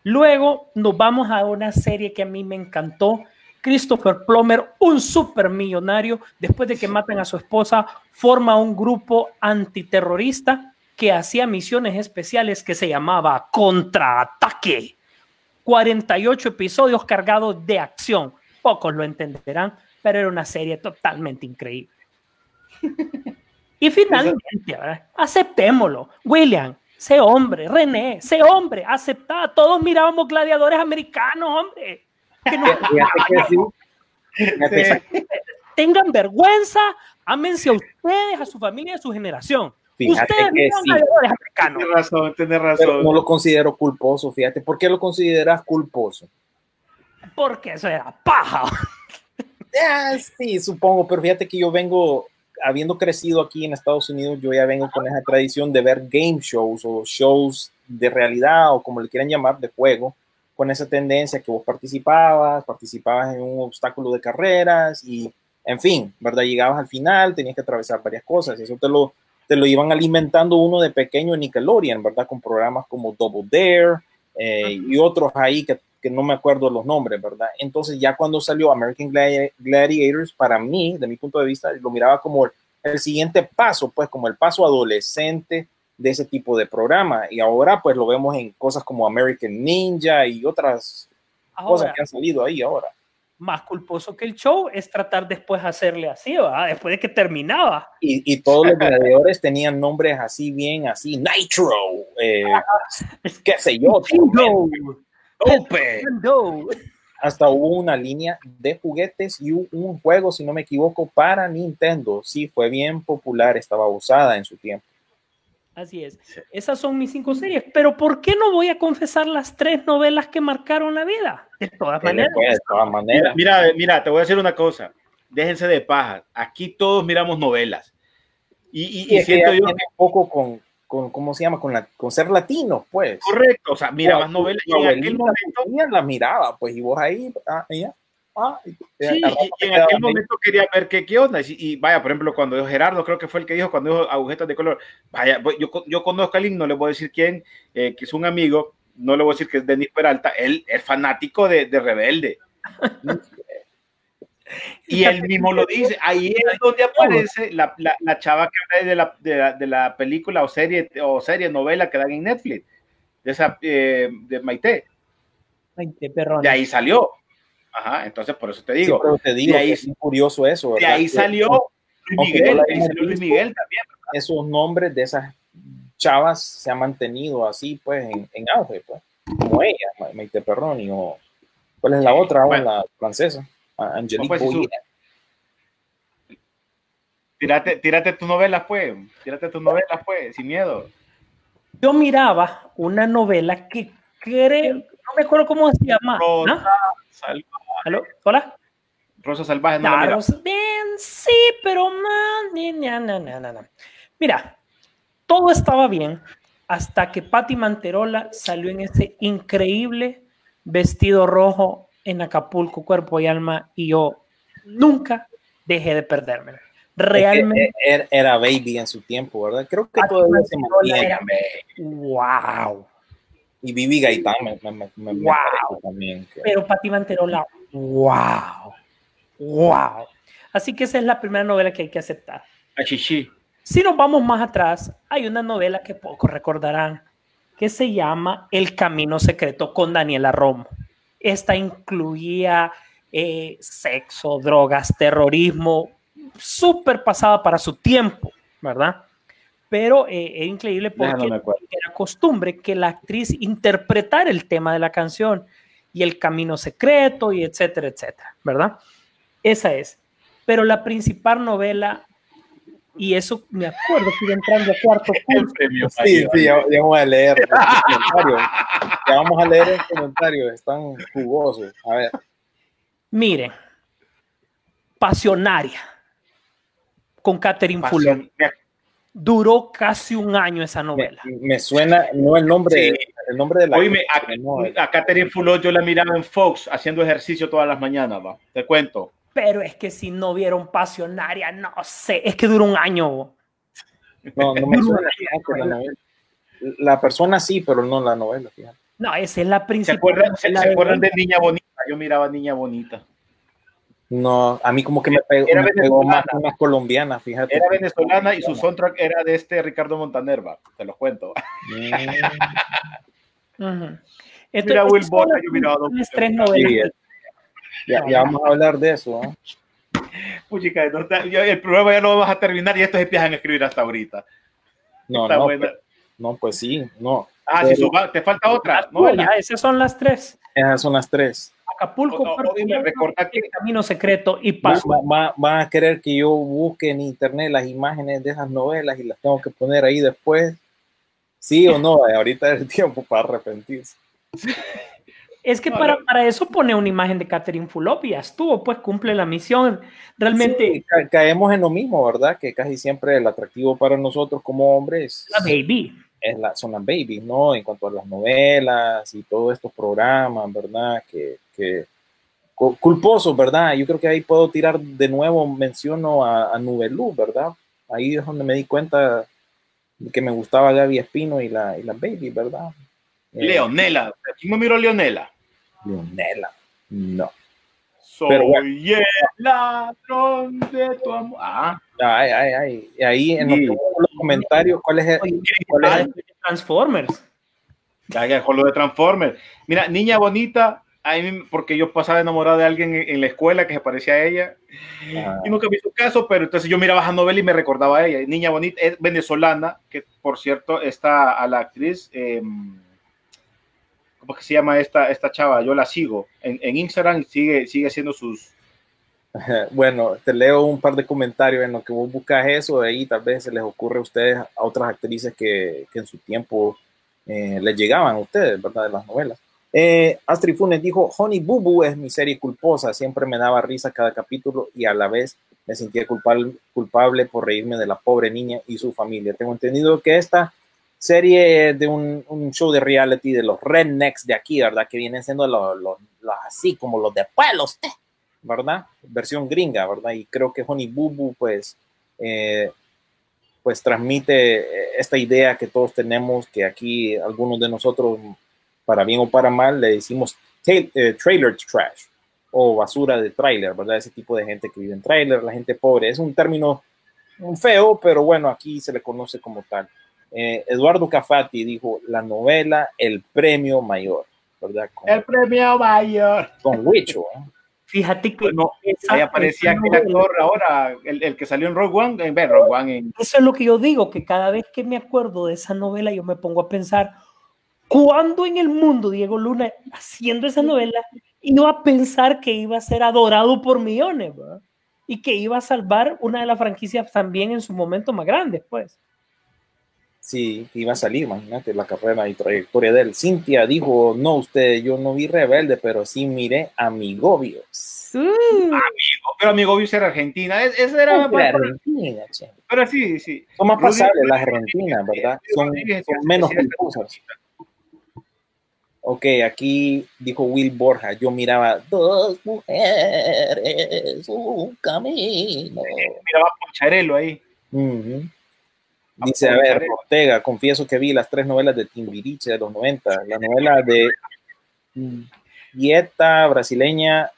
G: Luego nos vamos a una serie que a mí me encantó. Christopher Plummer, un supermillonario, después de que matan a su esposa, forma un grupo antiterrorista que hacía misiones especiales que se llamaba Contraataque 48 episodios cargados de acción. Pocos lo entenderán, pero era una serie totalmente increíble. Y finalmente, aceptémoslo. William, sé hombre. René, sé hombre. Aceptá. Todos mirábamos gladiadores americanos, hombre. Tengan vergüenza, ámense a ustedes, a su familia, a su generación.
F: Fíjate que sí. razón, razón. no lo considero culposo, fíjate. ¿Por qué lo consideras culposo?
G: Porque eso era paja.
F: Ah, sí, supongo, pero fíjate que yo vengo, habiendo crecido aquí en Estados Unidos, yo ya vengo con esa tradición de ver game shows o shows de realidad o como le quieran llamar, de juego, con esa tendencia que vos participabas, participabas en un obstáculo de carreras y, en fin, ¿verdad? Llegabas al final, tenías que atravesar varias cosas, eso te lo, te lo iban alimentando uno de pequeño en Nickelodeon, ¿verdad? Con programas como Double Dare eh, y otros ahí que, que, no me acuerdo los nombres, ¿verdad? Entonces ya cuando salió American Gladiators, para mí, de mi punto de vista, lo miraba como el, siguiente paso, pues como el paso adolescente de ese tipo de programa. Y ahora pues lo vemos en cosas como American Ninja y otras cosas que han salido ahí ahora
G: más culposo que el show es tratar después de hacerle así, ¿verdad? después de que terminaba.
F: Y, todos los gladiadores tenían nombres así, bien así, Nitro, eh, qué sé yo. Hasta hubo una línea de juguetes y un juego, si no me equivoco, para Nintendo. Sí, fue bien popular, estaba usada en su tiempo.
G: Así es. Esas son mis cinco series. Pero ¿por qué no voy a confesar las tres novelas que marcaron la vida? De todas maneras.
E: de todas maneras. Mira, mira, te voy a decir una cosa. Déjense de paja. Aquí todos miramos novelas. Y, y, siento yo
F: un poco con, con, ¿cómo se llama? Con, la, con ser latino, pues.
E: Correcto. O sea, mira más novelas.
F: Y en aquel momento. La miraba, pues, y vos ahí, ah, ella.
E: Ah, sí, y, en aquel momento quería ver qué, qué onda. Y, vaya, por ejemplo, cuando Gerardo, creo que fue el que dijo, cuando dijo agujetas de color, vaya, yo, yo conozco a alguien, no le voy a decir quién, eh, que es un amigo, no le voy a decir que es Denis Peralta, él es fanático de, de Rebelde. y él mismo lo dice, ahí es donde aparece la, la, la chava que habla de la, de la, de la película o serie, o serie, novela que dan en Netflix de esa, eh, de Maite.
G: Maite Perroni.
E: De ahí salió. Ajá, entonces por eso te digo.
F: Sí, pero te digo,
E: de ahí,
F: es curioso eso.
E: de
F: ¿verdad?
E: ahí
F: Que
E: salió Luis Miguel,
F: no
E: de ahí salió Luis
F: visto,
E: Miguel también.
F: Esos nombres de esas chavas se han mantenido así, pues, en, en auge, pues. Como ella, Ma- Maite Perroni, o ¿cuál es la otra?
E: Bueno.
F: la francesa, A- Angelique
E: pues, su-
F: Boyer.
E: Tírate, tírate tus novelas, pues. Tírate tus novelas, pues, sin miedo.
G: Yo miraba una novela que creo, no me acuerdo cómo se llama.
E: Rosa,
G: ¿Ah?
E: Sal-
G: ¿Aló? ¿Hola?
E: Rosa Salvaje, no la
G: Claro,
E: miras.
G: bien, sí, pero man. Mira, todo estaba bien hasta que Patti Manterola salió en ese increíble vestido rojo en Acapulco, cuerpo y alma, y yo nunca dejé de perderme. Realmente,
F: Es que Era, era baby en su tiempo, ¿verdad? Creo que
G: Patti
F: todavía se
G: Manterola
F: mantiene.
G: era wow.
F: Y Vivi Gaitán me, me, me, me- me
G: Wow.
F: también. que-
G: Pero Patti Manterola, wow, wow. Así que esa es la primera novela que hay que aceptar.
E: A Chichi.
G: Si nos vamos más atrás, hay una novela que pocos recordarán que se llama El Camino Secreto con Daniela Romo. Esta incluía eh, sexo, drogas, terrorismo, súper pasada para su tiempo, ¿verdad? Pero eh, es increíble
E: no
G: porque
E: acuerdo.
G: era costumbre que la actriz interpretara el tema de la canción y el camino secreto y etcétera, etcétera, ¿verdad? Esa es. Pero la principal novela, y eso me acuerdo que iba entrando a cuarto
E: El
G: curso,
F: Sí, sí, ya, ya vamos a leer comentarios. Ya vamos a leer los comentarios, están jugosos. A ver,
G: miren, Pasionaria, con Catherine.
E: Pasión. Me-
G: Duró casi un año esa
F: me,
G: novela.
F: me suena, no el nombre,
E: Sí.
F: el nombre de la.
E: Oíme, a, Catherine Fulot yo la miraba en Fox haciendo ejercicio todas las mañanas, va. Te cuento.
G: Pero es que si no vieron Pasionaria, no sé, es que duró un año.
F: no, no me suena la novela. La persona sí, pero no la novela, fíjate.
G: No, esa es la
E: ¿Se
G: principal.
E: acuerdan, se,
G: novela
E: se
G: de
E: acuerdan de. Niña Bonita? Yo miraba Niña Bonita.
F: No, a mí como que me pegó,
E: Era
F: me pegó más una colombiana, fíjate.
E: Era venezolana y su soundtrack era de este Ricardo Montaner, va. Te lo cuento.
F: Mm,
G: Ujú.
E: Mira, Will
G: las
E: yo miraba
G: tres novelas.
F: Sí, ya, ya vamos a hablar de eso. ¿eh?
E: Puchica, no está- yo- el programa ya lo vas a terminar y estos empiezan a escribir hasta ahorita.
F: No,
E: Está
F: no,
E: buena.
F: pues, no, pues sí, no.
E: Ah,
F: Pero-
E: sí, suba- te falta otra
G: No,
E: novela.
G: ya, esas son las tres.
F: Esas son las tres.
G: Acapulco,
E: O- recordá que-
G: El Camino Secreto y
F: Va-
G: Paso.
F: va- va- van a querer que yo busque en internet las imágenes de esas novelas y las tengo que poner ahí después. ¿Sí o no? Eh, Ahorita es el tiempo para arrepentirse.
G: Es que
E: No,
G: para,
E: no.
G: para eso pone una imagen de Catherine Fulop y ya estuvo, pues cumple la misión. Realmente,
F: Sí, ca- caemos en lo mismo, ¿verdad? Que casi siempre el atractivo para nosotros como hombres
G: la baby.
F: Es la, son las babies, ¿no? En cuanto a las novelas y todos estos programas, ¿verdad? Que, que cu- culposos, ¿verdad? Yo creo que ahí puedo tirar de nuevo, menciono a, a Nubelú, ¿verdad? Ahí es donde me di cuenta que me gustaba Gaby Espino y la, y la baby, ¿verdad? Eh,
E: Leonela. ¿Quién me miró Leonela?
F: Leonela, no.
E: Soy
F: Pero
E: el ladrón de tu amor. Ah,
F: Ay, ay, ay. Y ahí en los,
E: Sí.
F: los comentarios, ¿cuál es el, cuál es el-
G: Transformers.
E: ya, ya, con lo de Transformers. Mira, niña bonita, a mí, porque yo pasaba enamorado de alguien en, la escuela que se parecía a ella
F: Ah,
E: y nunca me hizo caso, pero entonces yo miraba esa novela y me recordaba a ella. Niña bonita es venezolana, que por cierto está a la actriz, eh, ¿cómo que se llama esta, esta chava? Yo la sigo en, en Instagram sigue, sigue haciendo sus,
F: Bueno, te leo un par de comentarios en los que vos buscas eso, de ahí tal vez se les ocurre a ustedes, a otras actrices que, que en su tiempo eh, les llegaban a ustedes, ¿verdad? De las novelas. Eh, Astrid Funes dijo, Honey Boo Boo es mi serie culposa, siempre me daba risa cada capítulo y a la vez me sentía culpable, culpable por reírme de la pobre niña y su familia. Tengo entendido que esta serie de un, un show de reality de los rednecks de aquí, ¿verdad? Que vienen siendo los, los- así como los de pueblos, ¿eh? ¿verdad? Versión gringa, ¿verdad? Y creo que Honey Boo Boo, pues, eh, pues transmite eh, esta idea que todos tenemos, que aquí algunos de nosotros, para bien o para mal, le decimos eh, trailer trash o basura de trailer, ¿verdad? Ese tipo de gente que vive en trailer, la gente pobre. Es un término feo, pero bueno, aquí se le conoce como tal. Eh, Eduardo Cafati dijo la novela El Premio Mayor, ¿verdad? Con,
E: El premio mayor.
F: con Huicho. ¿eh?
G: Fíjate que esa-
E: ahí aparecía aquel actor ahora, el, el que salió en Rogue One, en, Rogue One, en,
G: Eso es lo que yo digo, que cada vez que me acuerdo de esa novela, yo me pongo a pensar, ¿cuándo en el mundo Diego Luna, haciendo esa novela, iba a pensar que iba a ser adorado por millones? ¿verdad? Y que iba a salvar una de las franquicias también en su momento más grande, pues.
F: Sí, que iba a salir, imagínate la carrera y trayectoria de él. Cintia dijo, no, usted, yo no vi Rebelde, pero sí miré Amigobios.
E: pero amigo Vius era Argentina, es- ese era,
F: Era Argentina, che.
E: pero sí, sí.
F: Son más pasables las argentinas, ¿verdad? Son, menos culposas. Ok, aquí dijo Will Borja, yo miraba dos mujeres, un camino.
E: Miraba a Poncharelo ahí.
F: Ujú. Dice, a ver, Ortega, confieso que vi las tres novelas de Timbiriche de los 90, la novela de Dieta brasileña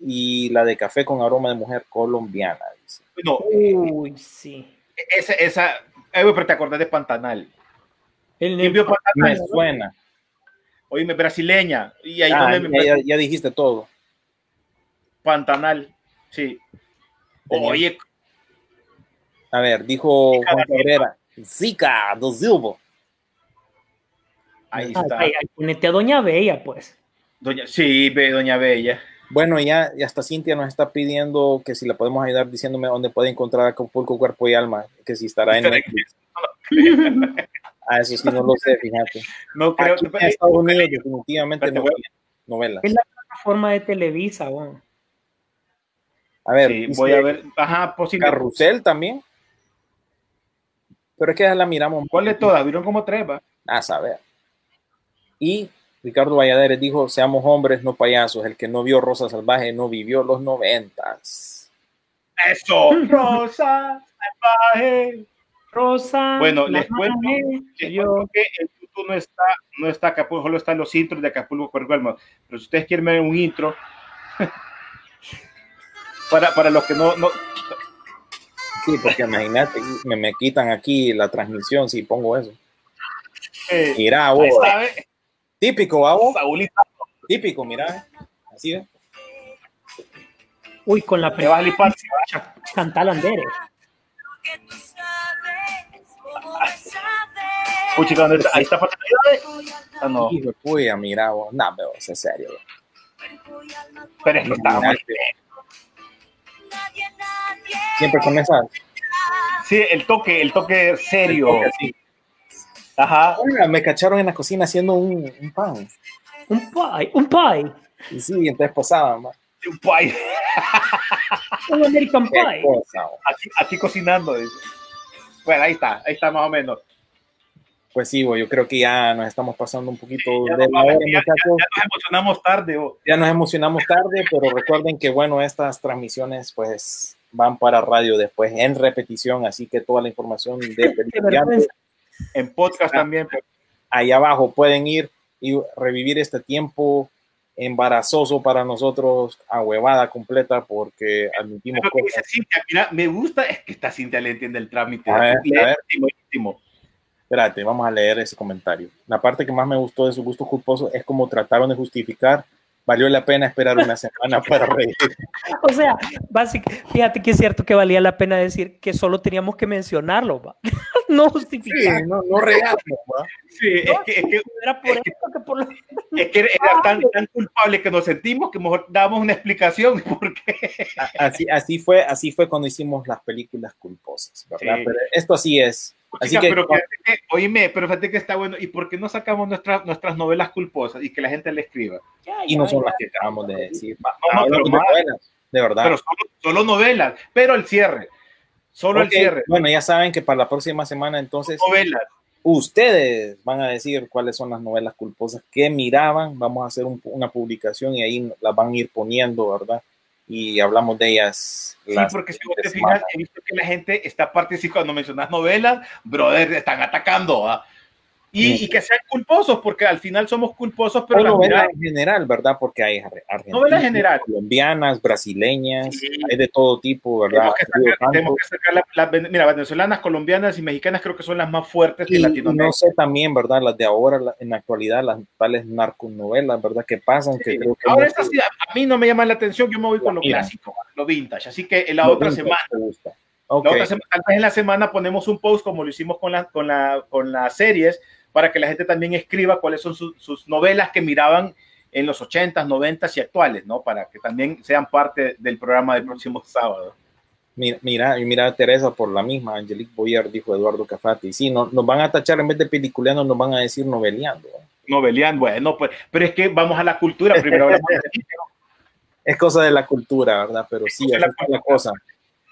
F: y la de Café con aroma de mujer colombiana. Dice.
E: No,
G: Uy, sí.
E: esa, esa, eh, pero te acordás de Pantanal.
G: El
E: ¿Quién vio
F: Me
E: Pantanal?
F: suena.
E: Oíme, brasileña. Y ahí
F: Ah,
E: donde me-
F: ya, ya dijiste todo.
E: Pantanal, sí.
F: Tenía-
E: Oye,
F: A ver, dijo Juan Cabrera, Zika, do Silva.
E: ahí está.
G: ay, ay, ponete a Doña Bella, pues.
E: Doña, sí, ve, Doña Bella.
F: Bueno, ya, ya hasta Cintia nos está pidiendo que si la podemos ayudar diciéndome dónde puede encontrar Acapulco Cuerpo y Alma, que si estará en Netflix. Ah, eso sí no lo sé, fíjate.
E: No creo
F: Aquí
E: que
F: en Estados Unidos definitivamente no novelas.
G: Es la plataforma de Televisa, weón.
F: A ver,
E: Sí, voy a ver. Ajá, posible.
F: Carrusel también. Pero es que ya la miramos.
E: ¿Cuál de todas? Vieron como tres, va.
F: A saber. Y Ricardo Valladares dijo, seamos hombres, no payasos. El que no vio Rosa Salvaje no vivió los noventas.
E: Eso. Rosa, salvaje.
G: Rosa.
E: Bueno, les cuento, Les
G: yo.
E: cuento que el YouTube no está, no está Acapulco, solo están los intros de Acapulco y Alma. Pero si ustedes quieren ver un intro, para, para los que no, no
F: Sí, porque imagínate, me, me quitan aquí la transmisión si pongo eso.
E: eh,
F: Mira, vos.
E: ¿ve?
F: Típico, ¿va, vos? Típico, mira. Así es.
G: Uy, con la
E: te vas a
G: Chantal Andere.
E: Uy, chica, ¿dónde está? Ahí está. Ah, no,
F: puya, mira, vos. No, pero es serio.
E: pero es que está mal.
F: Siempre con esa.
E: Sí, el toque, el toque serio. Ajá.
F: Ah, me cacharon en la cocina haciendo un, un pan.
G: Un pie, un pie.
F: Y sí, entonces pasaba, ma.
E: Un pay.
G: Un American Pie.
E: Aquí, aquí cocinando. dice. Bueno, ahí está, ahí está más o menos.
F: Pues sí, bo, yo creo que ya nos estamos pasando un poquito
E: Ya,
F: de
E: nos
F: la hora,
E: ya- ya-
F: muchachos.
E: ya nos emocionamos tarde.
F: Ya nos emocionamos tarde, pero recuerden que, bueno, estas transmisiones, pues, van para radio después en repetición, así que toda la información de.
E: En podcast también. pero-
F: ahí abajo pueden ir y revivir este tiempo embarazoso para nosotros, a huevada completa, porque admitimos cosas.
E: Cintia, mira, me gusta es que esta Cintia le entiende el trámite.
F: A ver, a ver.
E: Íntimo.
F: Espérate, vamos a leer ese comentario. La parte que más me gustó de su gusto culposo es como trataron de justificar. Valió la pena esperar una semana para reír.
G: O sea, básicamente, fíjate que es cierto que valía la pena decir que solo teníamos que mencionarlo, va. no justificar.
F: no, no regalamos, ¿va?
E: Sí, es que, es que,
G: Era por esto que por lo
E: es que era tan, tan culpable que nos sentimos que mejor damos una explicación. Porque
F: Así, así, fue, así fue cuando hicimos las películas culposas, ¿verdad?
E: Sí.
F: Pero esto así es. Así
E: Chica,
F: que,
E: pero fíjate que, oíme, pero fíjate que está bueno. ¿Y por qué no sacamos nuestras, nuestras novelas culposas y que la gente le escriba?
G: Ya,
F: y
G: ya,
F: no son
G: ya.
F: las que acabamos de decir.
E: No, no,
F: Hablamos
E: pero
F: de
E: más.
F: novelas, de verdad.
E: Pero solo, solo novelas, pero el cierre. Solo el cierre.
F: Bueno, ya saben que para la próxima semana entonces
E: Novelas.
F: ustedes van a decir cuáles son las novelas culposas que miraban. Vamos a hacer un- una publicación y ahí las van a ir poniendo, ¿verdad? Y hablamos de ellas.
E: Sí, porque si te fijas, he visto que la gente está participando. Cuando mencionas novelas, brother, están atacando. ¿ah? Y, y que sean culposos, porque al final somos culposos, pero
F: novelas
E: miradas-
F: en general, ¿verdad? Porque hay ar- argentinas,
E: Novelas general.
F: colombianas, brasileñas,
E: Sí.
F: hay de todo tipo, ¿verdad?
E: tenemos que sacar, tenemos que sacar la- las ven- mira, venezolanas, colombianas y mexicanas creo que son las más fuertes de
F: Y, y
E: Latinoamérica.
F: no sé también, ¿verdad? Las de ahora, la- en la actualidad, las tales narconovelas, ¿verdad? Que pasan, que
E: Sí.
F: creo que...
E: Ahora estas sí, a mí no me llaman la atención, yo me voy con lo
F: Mira.
E: clásico, lo vintage. Así que en la
F: Lo
E: otra semana,
F: gusta.
E: la otra semana, en la semana ponemos un post como lo hicimos con, la, con, la, con las series, para que la gente también escriba cuáles son sus, sus novelas que miraban en los 80s, 90s y actuales, ¿no? Para que también sean parte del programa del próximo sábado.
F: Mira, mira, y mira Teresa por la misma, Angelique Boyer, dijo Eduardo Cafati. Sí, no, nos van a tachar en vez de peliculeando, nos van a decir noveleando.
E: Novelian, bueno, pues, pero es que vamos a la cultura, primero
F: Es cosa de la cultura, ¿verdad? Pero sí, así
E: la
F: la cosa.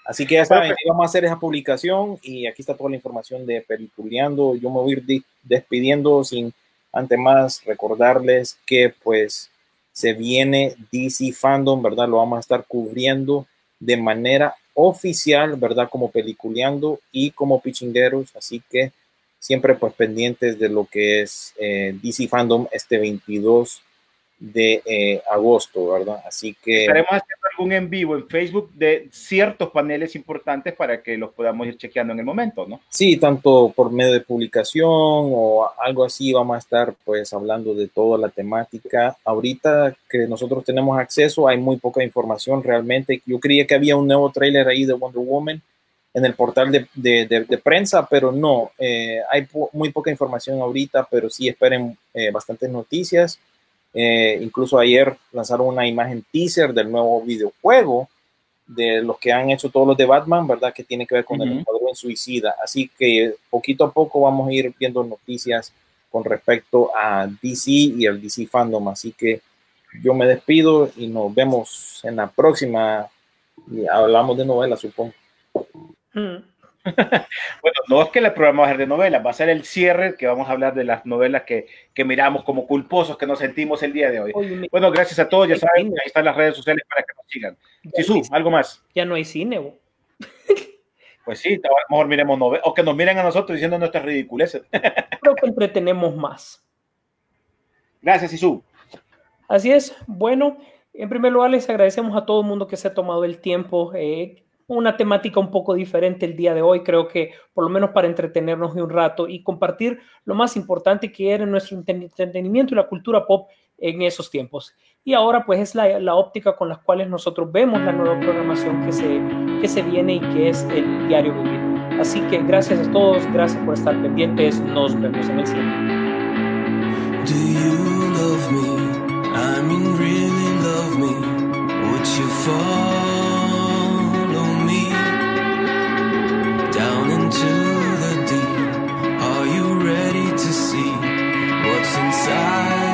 F: Así que ya saben, ahí vamos a hacer esa publicación y aquí está toda la información de Peliculeando. Yo me voy a ir di- despidiendo sin antes más recordarles que pues se viene DC Fandom, ¿verdad? Lo vamos a estar cubriendo de manera oficial, ¿verdad? Como Peliculeando y como Pichingueros. Así que siempre pues pendientes de lo que es eh, DC Fandom este 22 de eh, agosto, ¿verdad? Así que...
E: Estaremos algún en vivo en Facebook de ciertos paneles importantes para que los podamos ir chequeando en el momento, ¿no?
F: Sí, tanto por medio de publicación o algo así, vamos a estar pues hablando de toda la temática. Ahorita que nosotros tenemos acceso, hay muy poca información realmente. Yo creía que había un nuevo tráiler ahí de Wonder Woman en el portal de, de- de- de prensa, pero no, eh, hay po- muy poca información ahorita, pero sí esperen eh, bastantes noticias. Eh, incluso ayer lanzaron una imagen teaser del nuevo videojuego de los que han hecho todos los de Batman, ¿verdad? Que tiene que ver con el
E: Ujú.
F: Escuadrón Suicida. Así que poquito a poco vamos a ir viendo noticias con respecto a DC y el DC Fandom. Así que yo me despido y nos vemos en la próxima. Y hablamos de novelas, supongo.
G: Mm.
E: Bueno, no es que el programa va a ser de novelas, va a ser el cierre que vamos a hablar de las novelas que, que miramos como culposos, que nos sentimos el día de hoy.
G: Oye,
E: Bueno, gracias a todos, ya saben, ahí están las redes sociales para que nos sigan. Sisu, algo más.
G: ya no hay cine. bo.
E: Pues sí, a lo mejor miremos novelas, o que nos miren a nosotros diciendo nuestras ridiculeces.
G: Creo que entretenemos más.
E: Gracias, Sisu.
G: Así es. Bueno, en primer lugar les agradecemos a todo el mundo que se ha tomado el tiempo. eh, una temática un poco diferente el día de hoy, creo que por lo menos para entretenernos de un rato y compartir lo más importante que era nuestro entretenimiento y la cultura pop en esos tiempos. Y ahora pues es la, la óptica con las cuales nosotros vemos la nueva programación que se, que se viene y que es el diario vivir. Así que gracias a todos, gracias por estar pendientes, nos vemos en el cine.
A: Do you love me? I mean, really love me? Would you follow into the deep? Are you ready to see what's inside